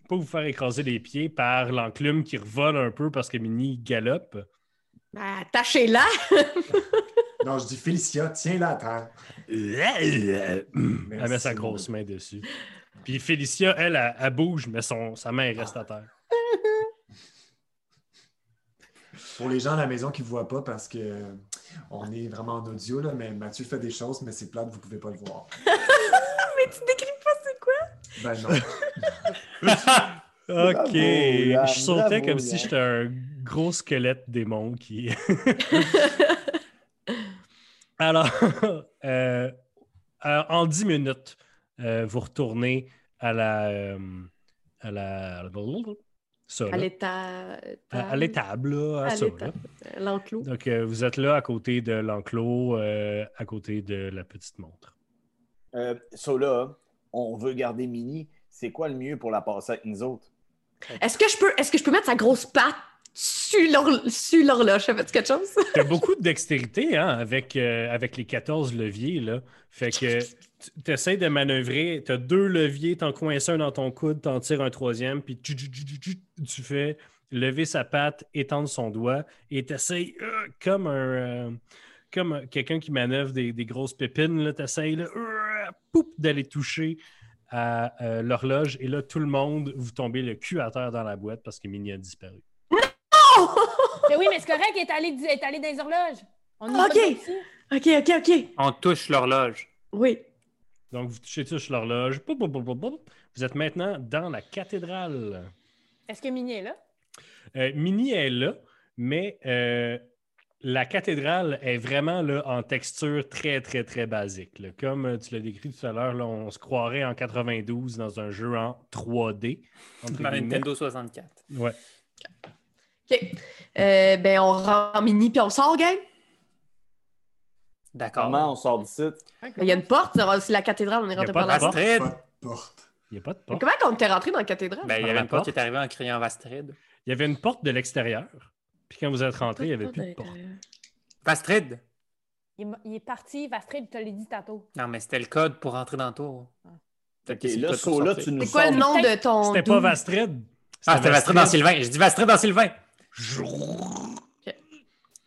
pas vous faire écraser les pieds par l'enclume qui revole un peu parce que Mini galope. Ben, attachez-la! Non, je dis Félicia, tiens-la à terre. Elle met sa grosse main dessus. Puis Félicia, elle, elle, elle bouge, mais son, sa main elle reste à terre. Pour les gens à la maison qui ne voient pas, parce que euh, on est vraiment en audio, là, mais Mathieu fait des choses, mais c'est plate, vous ne pouvez pas le voir. Mais tu décris pas c'est quoi? Ben non. Ok. Bravo, je sautais bravo, comme si j'étais un gros squelette démon qui. Alors, euh, euh, en 10 minutes, euh, vous retournez à la. euh, à la. Ça, À. À- à l'étable, là, à À ça, l'étable. là. L'enclos. Donc, euh, vous êtes là à côté de l'enclos, euh, à côté de la petite montre. Euh, so là, on veut garder Mini. C'est quoi le mieux pour la passer avec nous autres? Est-ce que je peux est-ce que je peux mettre sa grosse patte sur l'hor- sur l'horloge? Ça fait quelque chose? Tu as beaucoup de dextérité hein, avec, euh, avec les 14 leviers. Là. Fait que tu essaies de manœuvrer. Tu as deux leviers, tu en coinces un dans ton coude, tu en tires un troisième, puis tu, tu- tu- tu- tu- tu fais lever sa patte, étendre son doigt, et tu essaies comme un. euh, comme un- quelqu'un qui manœuvre des, des grosses pépines, tu essaies d'aller toucher à euh, l'horloge, et là, tout le monde, vous tombez le cul à terre dans la boîte parce que Mini a disparu. Mais oui, mais c'est correct, il est allé, il est allé dans les horloges. On y Ok. OK, OK, OK. On touche l'horloge. Oui. Donc, vous touchez tous l'horloge. Vous êtes maintenant dans la cathédrale. Est-ce que Mini est là? Euh, Mini est là, mais euh, la cathédrale est vraiment là, en texture très, très, très basique. là. Comme euh, tu l'as décrit tout à l'heure, là, on se croirait en 92 dans un jeu en 3D. entre Dans guillemets. Nintendo 64. Ouais. OK. Euh, ben, on rend mini puis on sort, gang? D'accord. Comment on sort d'ici? Ben, Il y a une porte. C'est la cathédrale. On est rentré par de la porte. porte. Vastrid. Pas de porte. Il n'y a pas de Mais porte. Comment on était rentré dans la cathédrale? Ben, il y avait une porte qui est arrivée en criant Vastrid. Il y avait une porte de l'extérieur. Puis quand vous êtes rentré, il n'y avait plus de porte. Vastrid! Il, est- il est parti, Vastrid, je te l'ai dit tantôt. Non, mais c'était le code pour rentrer dans le tour. Ok, c'est là, so, là, tu nous quoi le nom de ton. C'était pas doux? Vastred. Ah, c'était Vastrid dans Sylvain. Je dis Vastrid dans Sylvain.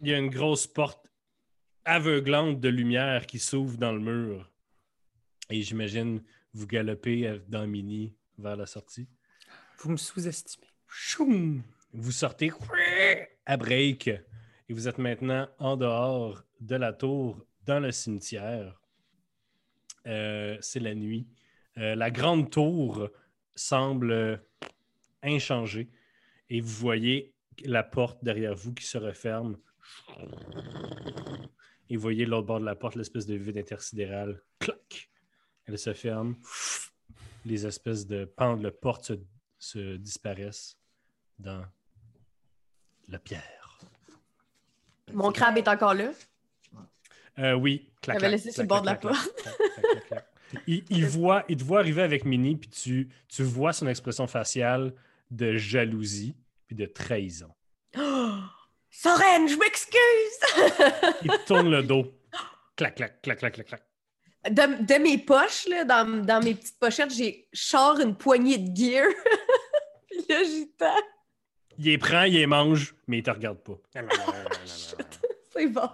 Il y a une grosse porte aveuglante de lumière qui s'ouvre dans le mur. Et j'imagine vous galopez euh, dans Mini vers la sortie. Vous me sous-estimez. Vous sortez à break et vous êtes maintenant en dehors de la tour dans le cimetière. Euh, C'est la nuit. Euh, la grande tour semble inchangée et vous voyez la porte derrière vous qui se referme. Et vous voyez l'autre bord de la porte, l'espèce de vide intersidéral. Clac! Elle se ferme. Les espèces de pendes, de portes se, se disparaissent dans la pierre. Mon crabe est encore là? Euh, oui, clac, J'avais laissé sur le bord de la clac. Il, il voit, il te voit arriver avec Minnie, puis tu, tu vois son expression faciale de jalousie puis de trahison. Soren, je m'excuse! Il te tourne le dos. Clac, clac, clac, clac, clac, clac. De, de mes poches, là, dans, dans mes petites pochettes, j'ai sors une poignée de gear. Puis là, j'y tends. Il les prend, il les mange, mais il te regarde pas. C'est bon.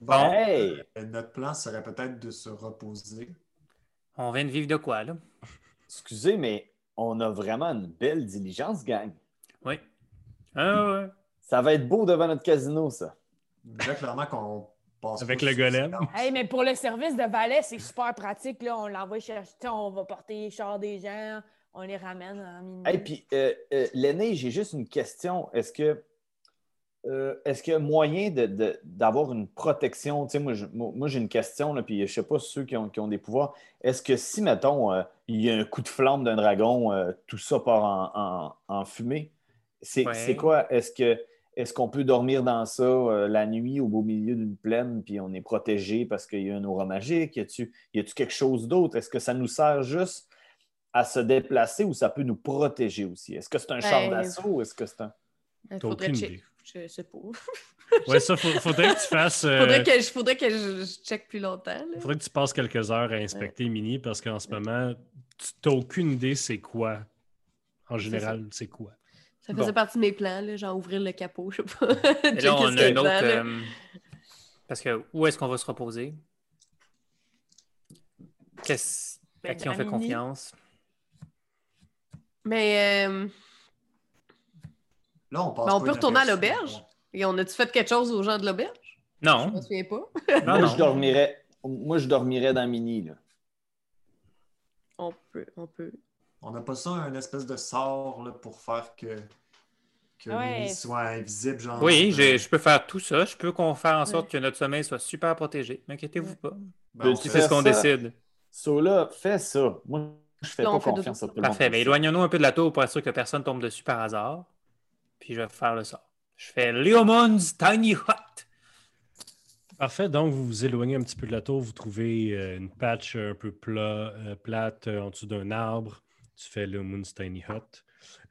Bon. Hey! Euh, Notre plan serait peut-être de se reposer. On vient de vivre de quoi, là? Excusez, mais on a vraiment une belle diligence, gang. Oui. Ah, ouais. Ça va être beau devant notre casino, ça. Déjà, clairement qu'on passe Avec le golem. Hey, mais pour le service de valet, c'est super pratique. Là. On l'envoie chercher, on va porter les chars des gens, on les ramène en minute. Hey, puis, euh, euh, l'aîné, j'ai juste une question. Est-ce que. euh, Est-ce qu'il y a moyen de- de- d'avoir une protection? Tu sais, moi, j'ai une question, là, puis je ne sais pas ceux qui ont, qui ont des pouvoirs. Est-ce que si, mettons, euh, il y a un coup de flamme d'un dragon, euh, tout ça part en, en- en fumée? C'est Ouais. quoi? Est-ce que est-ce qu'on peut dormir dans ça euh, la nuit au beau milieu d'une plaine, puis on est protégé parce qu'il y a un aura magique? Y a-tu y a-tu quelque chose d'autre? Est-ce que ça nous sert juste à se déplacer ou ça peut nous protéger aussi? Est-ce que c'est un char Ben, d'assaut ou est-ce que c'est un. Il T'as faudrait aucune check. idée. Je sais pas. Ouais, ça, faut- faudrait que tu fasses. euh, Faudrait que, je, faudrait que je, je check plus longtemps. là. faudrait que tu passes quelques heures à inspecter Mini parce qu'en ce moment, tu n'as aucune idée c'est quoi. En général, c'est quoi. Ça faisait Bon. partie de mes plans, là, genre ouvrir le capot, je sais pas. Et là, on a qu'il y a un autre. euh, Parce que où est-ce qu'on va se reposer? Qu'est-ce... Ben, à qui on fait confiance? Mais euh, Là, on passe Mais on peut retourner à l'auberge? et on a-tu fait quelque chose aux gens de l'auberge? Je Non. me souviens pas. non, moi, non. je dormirais. Moi, je dormirais dans Mini. Là. On peut, on peut. On n'a pas ça, un espèce de sort là, pour faire que, Que Ouais. Soit invisible, genre. Oui, euh, je peux faire tout ça. Je peux qu'on faire en sorte Ouais. que notre sommeil soit super protégé. N'inquiétez-vous pas. ben, c'est ce qu'on décide. So là, fais ça. Moi, je fais pas confiance à tout le Parfait. monde. Ben, éloignons-nous un peu de la tour pour être sûr que personne tombe dessus par hasard. Puis je vais faire le sort. Je fais Leomon's Tiny Hut. Parfait. Donc, vous vous éloignez un petit peu de la tour. Vous trouvez euh, une patch un peu plat, euh, plate en dessous d'un arbre. Tu fais le Moon's Tiny Hut.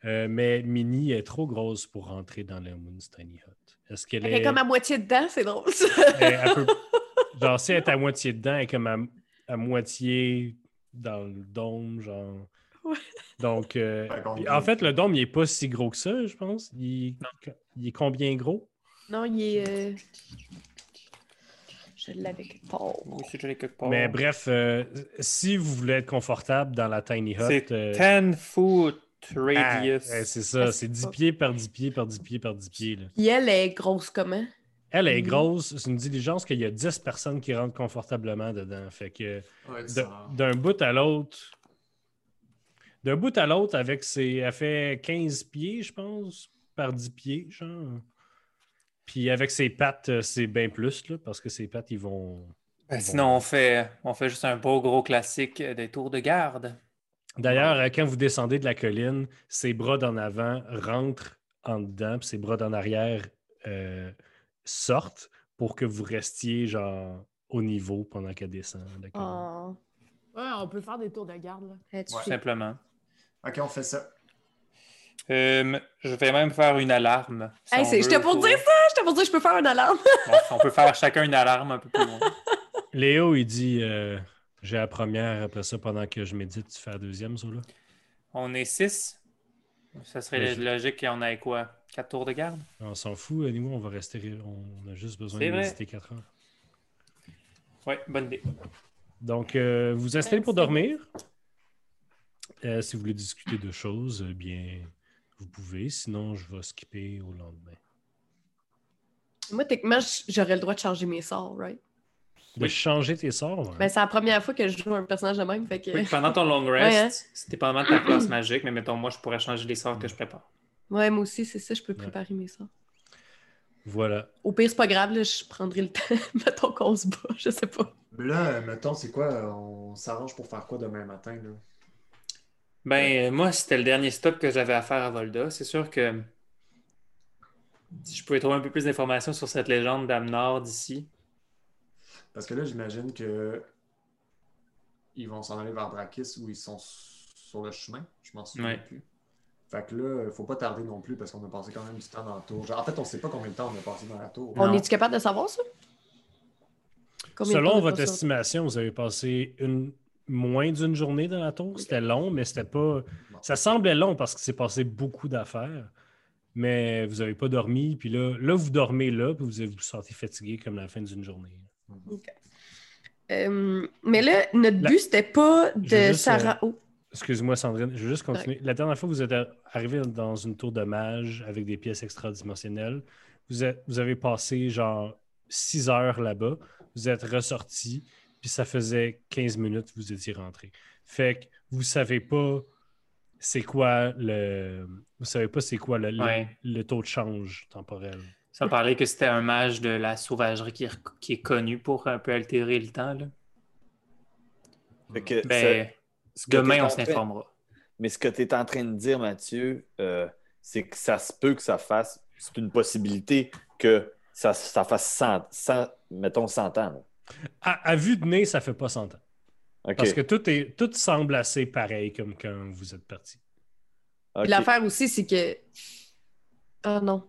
Euh, mais Minnie est trop grosse pour rentrer dans le Moon's Tiny Hut. Est-ce qu'elle Elle est. est comme à moitié dedans, c'est drôle. ça. elle- elle peut- Genre, si elle est à moitié dedans, elle est comme à, à moitié dans le dôme, genre. Ouais. Donc, euh, en fait, le dôme, il n'est pas si gros que ça, je pense. Il, il est combien gros? non, il est. euh, Je l'avais quelque part. Moi aussi, je l'ai quelque part. Mais bref, euh, si vous voulez être confortable dans la tiny hut, C'est euh, 10 foot ah, radius. ouais, c'est ça, Ah, c'est c'est 10 pas- pieds par 10 pieds par 10 pieds par 10 pieds. là. Elle est grosse comment? Elle est Mhm. grosse, c'est une diligence qu'il y a 10 personnes qui rentrent confortablement dedans. Fait que Ouais, d'un bout à l'autre, d'un bout à l'autre, avec ses. Elle fait 15 pieds, je pense, par 10 pieds, genre. Puis avec ses pattes, euh, c'est bien plus, là, parce que ses pattes, ils vont. Ben, sinon, on fait, on fait juste un beau gros classique des tours de garde. D'ailleurs, euh, quand vous descendez de la colline, ses bras d'en avant rentrent en dedans, puis ses bras d'en arrière euh, sortent pour que vous restiez genre au niveau pendant qu'elle descend. Oh. Ouais, on peut faire des tours de garde. Là. Ouais. Simplement. Ok, on fait ça. Euh, je vais même faire une alarme. si Hey, on J'étais pour pour- dire ça! J'étais pour dire que je peux faire une alarme. Bon, on peut faire chacun une alarme un peu plus loin. Léo, il dit euh, J'ai la première, après ça, pendant que je médite, tu fais la deuxième, ça là? On est six. Ça serait Ouais, je- logique qu'on ait quoi? Quatre tours de garde? On s'en fout, nous, on va rester. On a juste besoin de vrai. méditer 4 heures. Oui, bonne idée. Donc, euh, vous installez pour dormir. Euh, si vous voulez discuter de choses, eh bien, vous pouvez. Sinon, je vais skipper au lendemain. Moi, techniquement, j'aurais le droit de changer mes sorts, right? De Oui. changer tes sorts. ouais. Ben, c'est la première fois que je joue un personnage de même, fait que... Oui, pendant ton long rest, Ouais, hein? c'était pas de ta classe magique, mais mettons, moi, je pourrais changer les sorts que je prépare. Ouais, moi aussi, c'est ça, je peux préparer mes sorts. Voilà. Au pire, c'est pas grave, là, je prendrai le temps. Mettons qu'on se bat, je sais pas. Mais là, euh, mettons, c'est quoi? On s'arrange pour faire quoi demain matin? Là? Ben, euh, moi, c'était le dernier stop que j'avais à faire à Volda. C'est sûr que si je pouvais trouver un peu plus d'informations sur cette légende d'âme Nord d'ici. Parce que là, j'imagine que ils vont s'en aller vers Drakis où ils sont sur le chemin. Je m'en souviens Ouais. plus. Fait que là, faut pas tarder non plus parce qu'on a passé quand même du temps dans la tour. Genre, en fait, on sait pas combien de temps on a passé dans la tour. Non. On est-tu capable de savoir ça? Combien de temps Selon votre estimation, vous avez passé une moins d'une journée dans la tour. C'était long, mais c'était pas. Ça semblait long parce qu'il s'est passé beaucoup d'affaires. Mais vous n'avez pas dormi. Puis là, là, vous dormez là, puis vous vous sentez fatigué comme la fin d'une journée. Euh, mais là, notre La- but, c'était pas de Sarah. Oh, Excuse-moi, Sandrine, je veux juste continuer. La dernière fois, vous êtes arrivé dans une tour de mage avec des pièces extradimensionnelles. Vous, êtes- vous avez passé genre 6 heures là-bas. Vous êtes ressorti, puis ça faisait 15 minutes que vous étiez rentré. Fait que vous savez pas c'est quoi le. Vous savez pas c'est quoi le, le- Ouais. le taux de change temporel. Ça parlait que c'était un mage de la sauvagerie qui est, qui est connu pour un peu altérer le temps. Là. Fait que Ben, ça- que demain, on train- s'informera. Mais ce que tu es en train de dire, Mathieu, euh, c'est que ça se peut que ça fasse. C'est une possibilité que ça, ça fasse 100, 100, mettons 100 ans. là. À, à vue de nez, ça fait pas 100 ans. Parce que tout, est, tout semble assez pareil comme quand vous êtes parti. L'affaire aussi, c'est que. Ah non.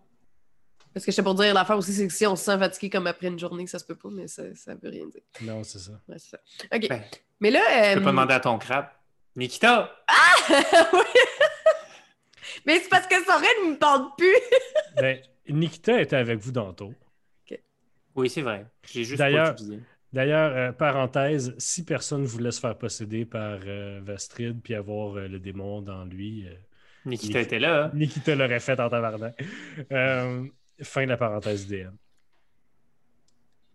Parce que j'étais pour dire, l'affaire aussi, c'est que si on se sent fatigué comme après une journée, ça se peut pas, mais ça, ça veut rien dire. Non, c'est ça. Ouais, c'est ça. OK. Ben, mais là. Tu euh, peux pas demander à ton crabe. Nikita! Oui. mais c'est parce que Soren me parle plus. Ben, Nikita était avec vous dans le tour. Oui, c'est vrai. J'ai juste D'ailleurs-. D'ailleurs, euh, parenthèse, si personne voulait se faire posséder par euh, Vastrid puis avoir euh, le démon dans lui, euh, Nikita était là. hein? Nikita l'aurait fait en tabarnak. Euh, fin de la parenthèse DM.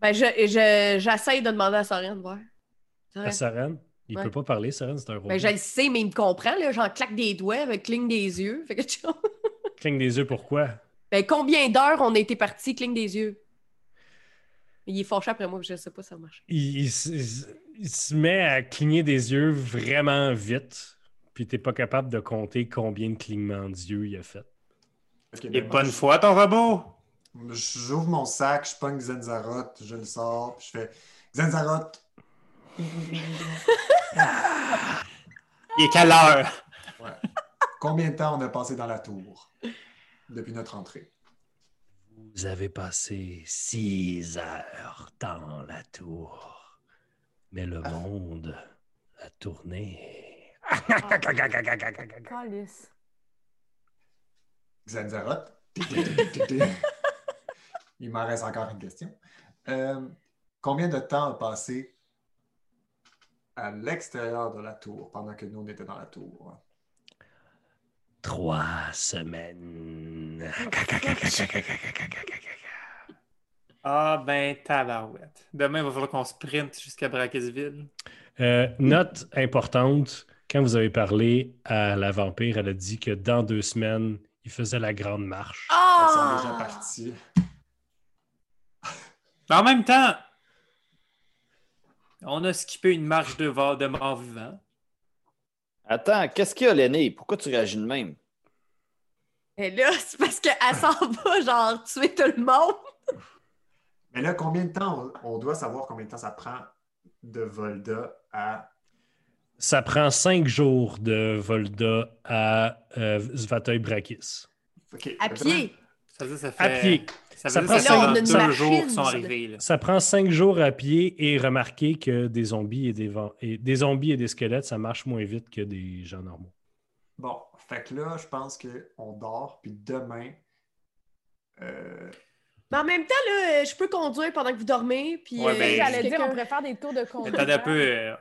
Ben, je, je, j'essaye de demander à Soren de voir. Soren. À Saren, il Ouais. peut pas parler, Saren, c'est un robot. Ben, je le sais, mais il me comprend, là. J'en claque des doigts avec cligne des yeux. Fait que tu Cligne des yeux, pourquoi? Ben, combien d'heures on a été parti, cligne des yeux? Il est fâché après moi, je sais pas si ça marche. Il, il se- il se met à cligner des yeux vraiment vite, puis t'es pas capable de compter combien de clignements d'yeux il a fait. Et bonne je- foi, ton robot! J'ouvre mon sac, je pogne Xenzaroth, je le sors, puis je fais Xenzaroth, Il est quelle heure? combien de temps on a passé dans la tour depuis notre entrée? Vous avez passé six heures dans la tour, mais le monde a tourné. Calice. Xenzaroth. Il m'en reste encore une question. Euh, combien de temps a passé à l'extérieur de la tour pendant que nous on était dans la tour? Trois semaines. Ah ben tabarouette. Demain, il va falloir qu'on sprinte jusqu'à Brackesville. Euh, note importante, quand vous avez parlé à la vampire, elle a dit que dans deux semaines, il faisait la grande marche. Ah! déjà parties. Mais en même temps, on a skippé une marche de, de mort vivant. Attends, qu'est-ce qu'il y a, l'aîné? Pourquoi tu réagis de même? Et là, c'est parce qu'elle s'en va, genre, tuer tout le monde. Mais là, combien de temps on, doit savoir combien de temps ça prend de Volda à. Ça prend cinq jours de Volda à euh, Svatoy Brakis. Ok, À pied. Ça veut dire ça fait. À pied. Ça prend cinq- Là, jours sont ça. arrivés. là. Ça prend cinq jours à pied et remarquez que des zombies et des, et des zombies et des squelettes, ça marche moins vite que des gens normaux. Bon, fait que là, je pense qu'on dort, puis demain. euh, Mais en même temps, là, je peux conduire pendant que vous dormez. Puis, Ouais, euh, ben, J'allais dire, on pourrait faire des tours de conduite. Attendez un peu. euh,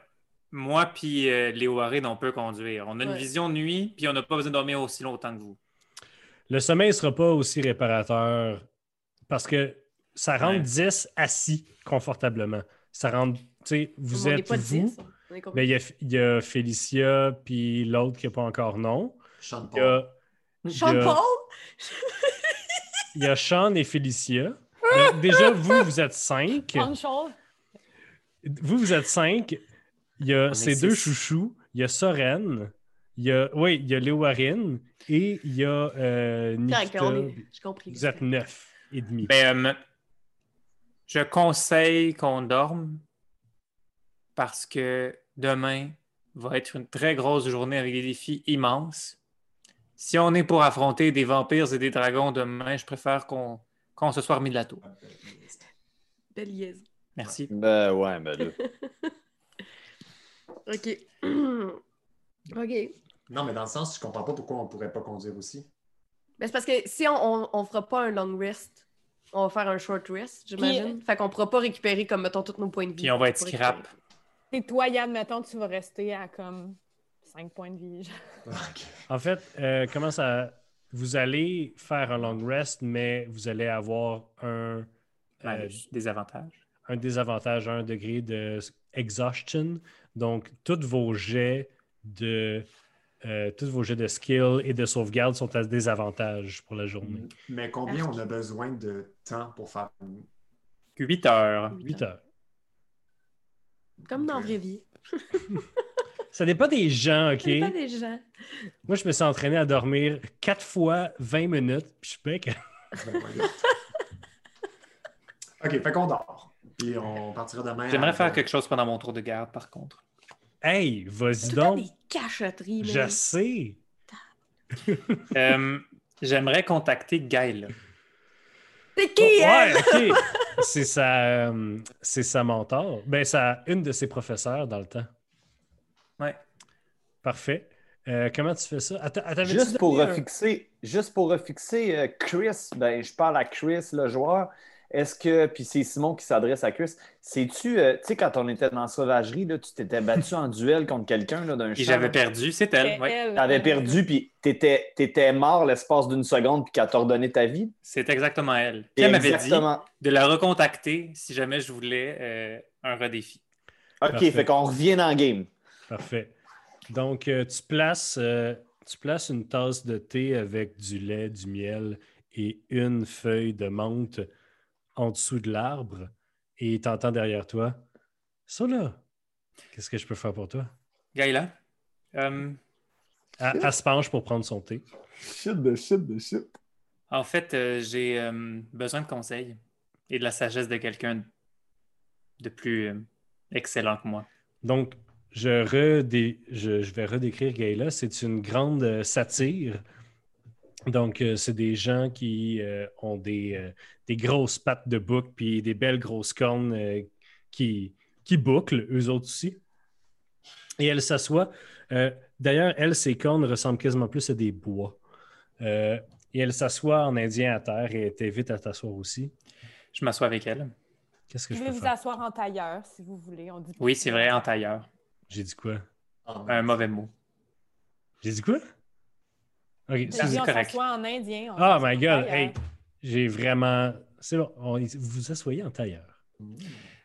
moi puis euh, Léo Harid, on peut conduire. On a une vision nuit, puis on n'a pas besoin de dormir aussi longtemps que vous. Le sommeil ne sera pas aussi réparateur parce que ça rentre Ouais. 10 assis confortablement. Ça rentre, tu sais, vous on êtes pas vous. 10. On est combien? Ben, il y a, il y a Félicia, puis l'autre qui n'a pas encore nom. Sean Il y a, Sean il y a- Paul? il y a Sean et Félicia. Donc, déjà, vous, vous êtes cinq. Vous, vous êtes cinq. Il y a ces deux six. chouchous. Il y a Soren. Il y a, oui, il y a Léowarine. Et il y a euh, Nikita. J'ai compris. Vous êtes neuf et demi. Ben, euh, je conseille qu'on dorme parce que demain va être une très grosse journée avec des défis immenses. Si on est pour affronter des vampires et des dragons demain, je préfère qu'on qu'on se soit remis de la tour. Belle liaison. Merci. Ben ouais, ben là. OK. OK. Non, mais dans le sens, je comprends pas pourquoi on pourrait pas conduire aussi. Ben, c'est parce que si on, on, on fera pas un long rest, on va faire un short rest, j'imagine. Fait qu'on pourra pas récupérer, comme, mettons, tous nos points de vie. Puis on va être scrap. Et toi, Yann, mettons, tu vas rester à comme 5 points de vie. En fait, euh, comment ça. Vous allez faire un long rest, mais vous allez avoir un, Ouais, euh, des avantages. un désavantage, un degré de exhaustion. Donc, tous vos jets de. Euh, tous vos jets de skill et de sauvegarde sont à désavantage pour la journée. Mais combien on a besoin de temps pour faire. 8 heures. 8 heures. Comme dans la vraie vie. Ça dépend des gens, OK? Ça dépend des gens. Moi, je me suis entraîné à dormir 4 fois 20 minutes, puis je suis pas que- ok, fait qu'on dort. Puis on partira demain. J'aimerais à- faire quelque chose pendant mon tour de garde, par contre. Hey, vas-y donc! des Je sais! Euh, J'aimerais contacter Gaël. C'est qui, hein? ouais, ok. C'est sa, euh, c'est sa mentor. Ben, ça, une de ses professeurs dans le temps. Ouais. Parfait. Euh, comment tu fais ça? Attends, attends, avais-tu Juste pour un- refixer, juste pour refixer euh, Chris, ben, je parle à Chris, le joueur. Est-ce que, puis c'est Simon qui s'adresse à Chris, sais-tu, euh, tu sais, quand on était dans la sauvagerie, là, tu t'étais battu en duel contre quelqu'un là, d'un Et j'avais perdu, c'est elle. Et ouais. elle, T'avais perdu, puis t'étais étais mort l'espace d'une seconde, puis qu'elle t'a redonné ta vie? C'est exactement elle. Puis elle m'avait dit de la recontacter si jamais je voulais euh, un redéfi. OK, Parfait. fait qu'on revient dans le game. Parfait. Donc, euh, tu places, euh, tu places une tasse de thé avec du lait, du miel et une feuille de menthe en dessous de l'arbre et t'entends derrière toi Ça là, qu'est-ce que je peux faire pour toi? Gaïla, euh, Elle, elle se penche pour prendre son thé. Shit de shit de shit. en fait, euh, j'ai euh, besoin de conseils et de la sagesse de quelqu'un de plus euh, excellent que moi. Donc, je, redé- je, je vais redécrire Gaïla. C'est une grande euh, satire. Donc, euh, c'est des gens qui euh, ont des, euh, des grosses pattes de bouc puis des belles grosses cornes euh, qui, qui bouclent, eux autres aussi. Et elle s'assoit. Euh, D'ailleurs, elle, ses cornes ressemblent quasiment plus à des bois. Euh, et elle s'assoit en indien à terre et elle t'invite à t'asseoir aussi. Je m'assois avec elle. Qu'est-ce que Je je vais peux vous faire? asseoir en tailleur, si vous voulez. On dit Oui, c'est vrai, en tailleur. J'ai dit quoi? Un mauvais mot. J'ai dit quoi? Ok, dit, on correct. s'assoit en indien. on Oh my god, hey, j'ai vraiment. C'est bon, on- vous vous asseyez en tailleur.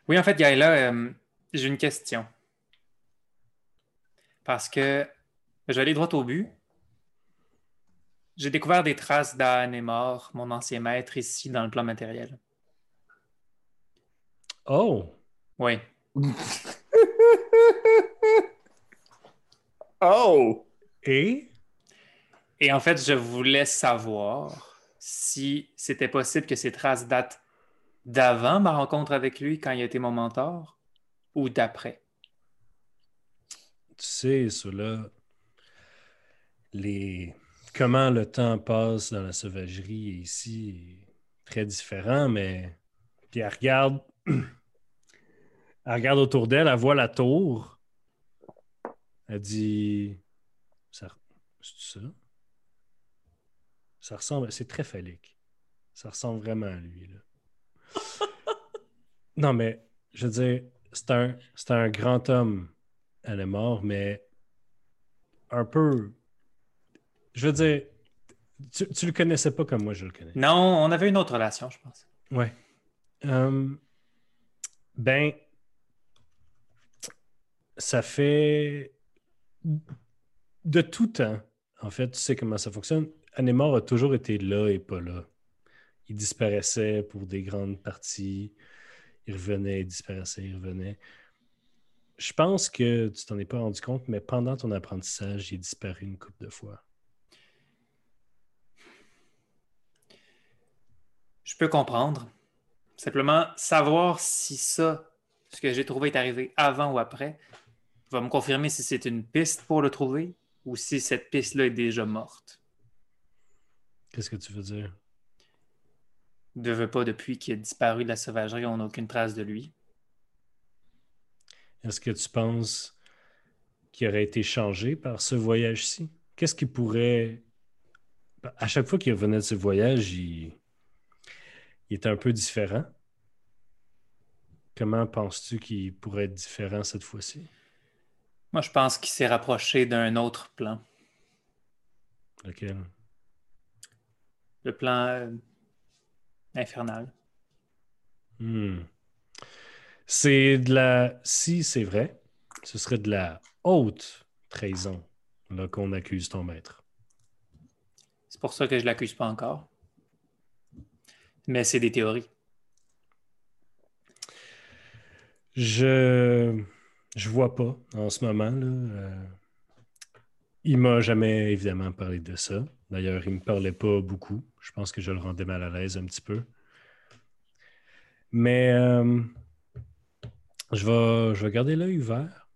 Oui, en fait, Gaïla, euh, j'ai une question. Parce que je vais aller droit au but. J'ai découvert des traces d'Anémor, mon ancien maître, ici dans le plan matériel. Oh! Oui. Oh! Et? Et en fait, je voulais savoir si c'était possible que ces traces datent d'avant ma rencontre avec lui quand il a été mon mentor ou d'après. Tu sais, cela. Les. Comment le temps passe dans la sauvagerie ici est très différent, mais. Puis elle regarde. elle regarde autour d'elle, elle voit la tour. Elle dit. C'est ça? Ça ressemble. C'est très phallique. Ça ressemble vraiment à lui, là. non, mais je veux dire, c'est un, c'est un grand homme. Elle est morte, mais un peu. Je veux dire, tu, tu le connaissais pas comme moi je le connais. Non, on avait une autre relation, je pense. Ouais. Euh, ben, ça fait de tout temps. En fait, tu sais comment ça fonctionne. Anémor a toujours été là et pas là. Il disparaissait pour des grandes parties. Il revenait, il disparaissait, il revenait. Je pense que tu t'en es pas rendu compte, mais pendant ton apprentissage, il est disparu une couple de fois. Je peux comprendre. Simplement, savoir si ça, ce que j'ai trouvé est arrivé avant ou après, va me confirmer si c'est une piste pour le trouver ou si cette piste-là est déjà morte. Qu'est-ce que tu veux dire? Ne veut pas depuis qu'il a disparu de la sauvagerie, on n'a aucune trace de lui. Est-ce que tu penses qu'il aurait été changé par ce voyage-ci? Qu'est-ce qui pourrait. À chaque fois qu'il revenait de ce voyage, il... il était un peu différent. Comment penses-tu qu'il pourrait être différent cette fois-ci? Moi, je pense qu'il s'est rapproché d'un autre plan. Lequel? Le plan euh, infernal. Hmm. C'est de la. Si c'est vrai, ce serait de la haute trahison qu'on accuse ton maître. C'est pour ça que je l'accuse pas encore. Mais c'est des théories. Je je vois pas en ce moment. Là. Euh, il m'a jamais évidemment parlé de ça. D'ailleurs, il me parlait pas beaucoup. Je pense que je le rendais mal à l'aise un petit peu. Mais euh, je, vais, je vais garder l'œil ouvert.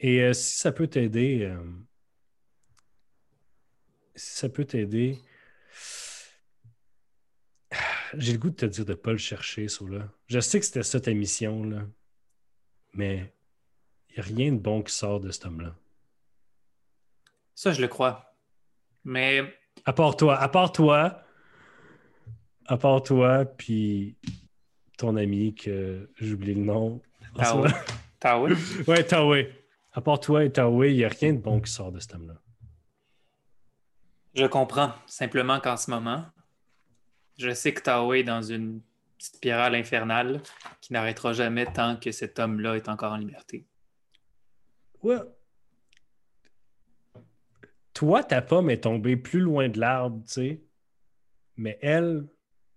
Et euh, si ça peut t'aider, euh, si ça peut t'aider, j'ai le goût de te dire de ne pas le chercher, là. Je sais que c'était ça ta mission, là. Mais il n'y a rien de bon qui sort de cet homme-là. Ça, je le crois. Mais À part toi, à part toi, à part toi, puis ton ami que j'oublie le nom. Moment. Taoui, Ouais, Taoué. À part toi et Taoué, il n'y a rien de bon qui sort de cet homme-là. je comprends. Simplement qu'en ce moment, je sais que Taoui est dans une spirale infernale qui n'arrêtera jamais tant que cet homme-là est encore en liberté. Ouais. Toi, ta pomme est tombée plus loin de l'arbre, tu sais, mais elle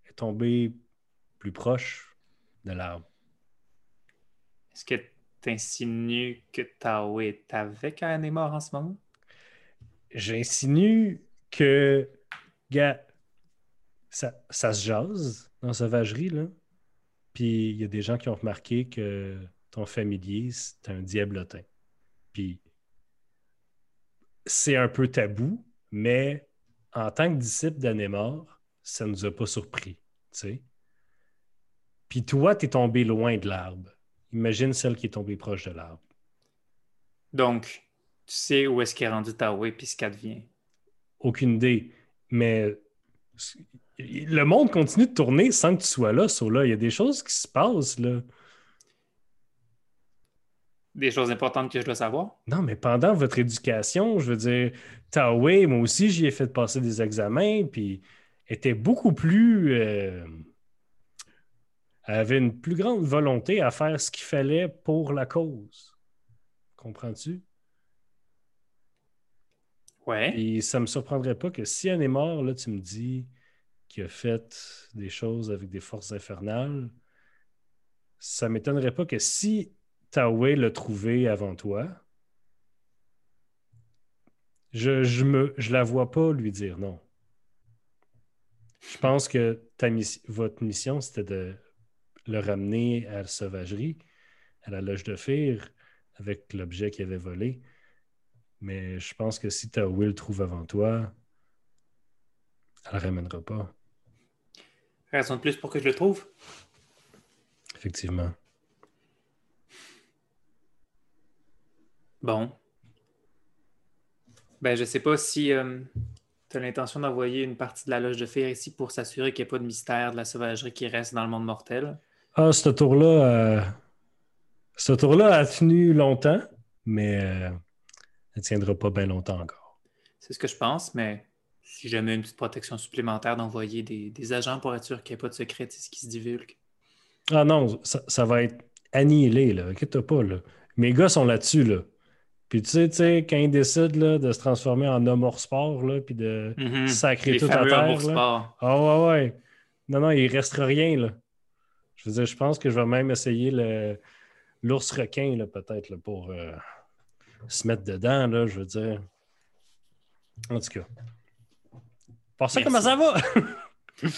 est tombée plus proche de l'arbre. Est-ce que tu insinues que Tao est avec Anémor en ce moment? J'insinue que, gars, ça, ça se jase dans Sauvagerie, là. Puis il y a des gens qui ont remarqué que ton familier, c'est un diablotin. Puis c'est un peu tabou, mais en tant que disciple d'Anémor, ça ne nous a pas surpris. Puis toi, tu es tombé loin de l'arbre. Imagine celle qui est tombée proche de l'arbre. Donc, tu sais où est-ce qu'est rendu Taoué puis ce qu'elle devient. Aucune idée. Mais le monde continue de tourner sans que tu sois là, là. Il y a des choses qui se passent, là. Des choses importantes que je dois savoir? Non, mais pendant votre éducation, je veux dire, Taoué, moi aussi, j'y ai fait passer des examens, puis était beaucoup plus. euh, avait une plus grande volonté à faire ce qu'il fallait pour la cause. Comprends-tu? Ouais. Et ça me surprendrait pas que si Anne est mort, là, tu me dis qu'il a fait des choses avec des forces infernales. Ça m'étonnerait pas que si Taoué l'a trouvé avant toi, je, je, me, je la vois pas lui dire non. Je pense que ta miss- votre mission, c'était de le ramener à la sauvagerie, à la loge de Fir, avec l'objet qu'il avait volé. Mais je pense que si ta Will trouve avant toi, elle le ramènera pas. Raison de plus pour que je le trouve? Effectivement. Bon. Ben, je sais pas si tu as l'intention d'envoyer une partie de la loge de fer ici pour s'assurer qu'il n'y ait pas de mystère de la sauvagerie qui reste dans le monde mortel. Ah, ce tour-là, euh, ce tour-là a tenu longtemps, mais euh, elle tiendra pas bien longtemps encore. C'est ce que je pense, mais si jamais une petite protection supplémentaire d'envoyer des, des agents pour être sûr qu'il n'y ait pas de secret, c'est ce qui se divulgue. Ah non, ça, ça va être annihilé, là. Inquiète pas, là. Mes gars sont là-dessus, là. Puis tu sais, tu sais, quand ils décident là, de se transformer en homme hors sport, là, puis de Mhm. sacrer Les tout à terre, là. Ah ouais, ouais. Non, non, il restera rien, là. Je veux dire, je pense que je vais même essayer le l'ours requin, là, peut-être, là, pour euh, se mettre dedans, là, je veux dire. En tout cas. Pour ça, Merci. comment ça va?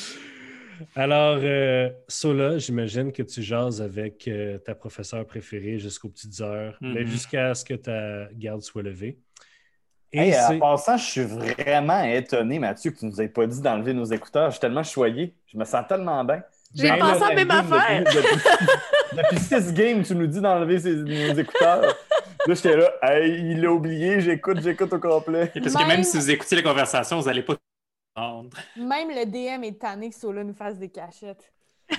Alors, euh, Sola, j'imagine que tu jases avec euh, ta professeure préférée jusqu'aux petites heures, mais Mhm. jusqu'à ce que ta garde soit levée. Et Hey, c'est- en passant, je suis vraiment étonné, Mathieu, que tu nous aies pas dit d'enlever nos écouteurs. Je suis tellement choyé. Je me sens tellement bien. J'ai pensé à même Depuis- affaire. Depuis, depuis six games, tu nous dis d'enlever ces- nos écouteurs. Là, j'étais là, hey, il l'a oublié, j'écoute, j'écoute au complet. Et Parce que Même- si vous écoutez la conversation, vous n'allez pas. Même le DM est tanné que Sola nous fasse des cachettes.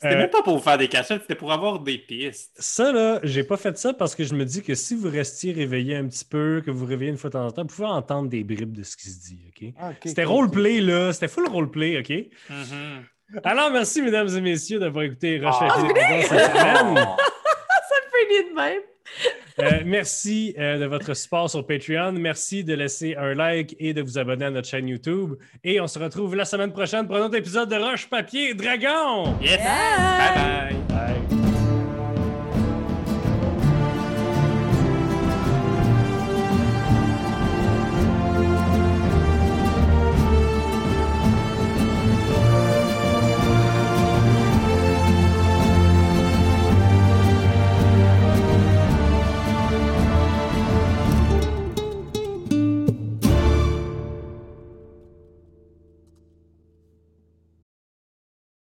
C'était Euh, même pas pour vous faire des cachettes, c'était pour avoir des pistes. Ça, là, j'ai pas fait ça parce que je me dis que si vous restiez réveillé un petit peu, que vous réveillez une fois de temps en temps, vous pouvez entendre des bribes de ce qui se dit, OK? C'était roleplay, là. C'était full roleplay, OK? Mhm. Alors, merci, mesdames et messieurs, d'avoir écouté Roche Ah, Infinite Dragons cette semaine. Ça finit de même. Euh, merci euh, de votre support sur Patreon. Merci de laisser un like et de vous abonner à notre chaîne YouTube. Et on se retrouve la semaine prochaine pour un autre épisode de Roche Papier Dragon. Yes! Bye bye!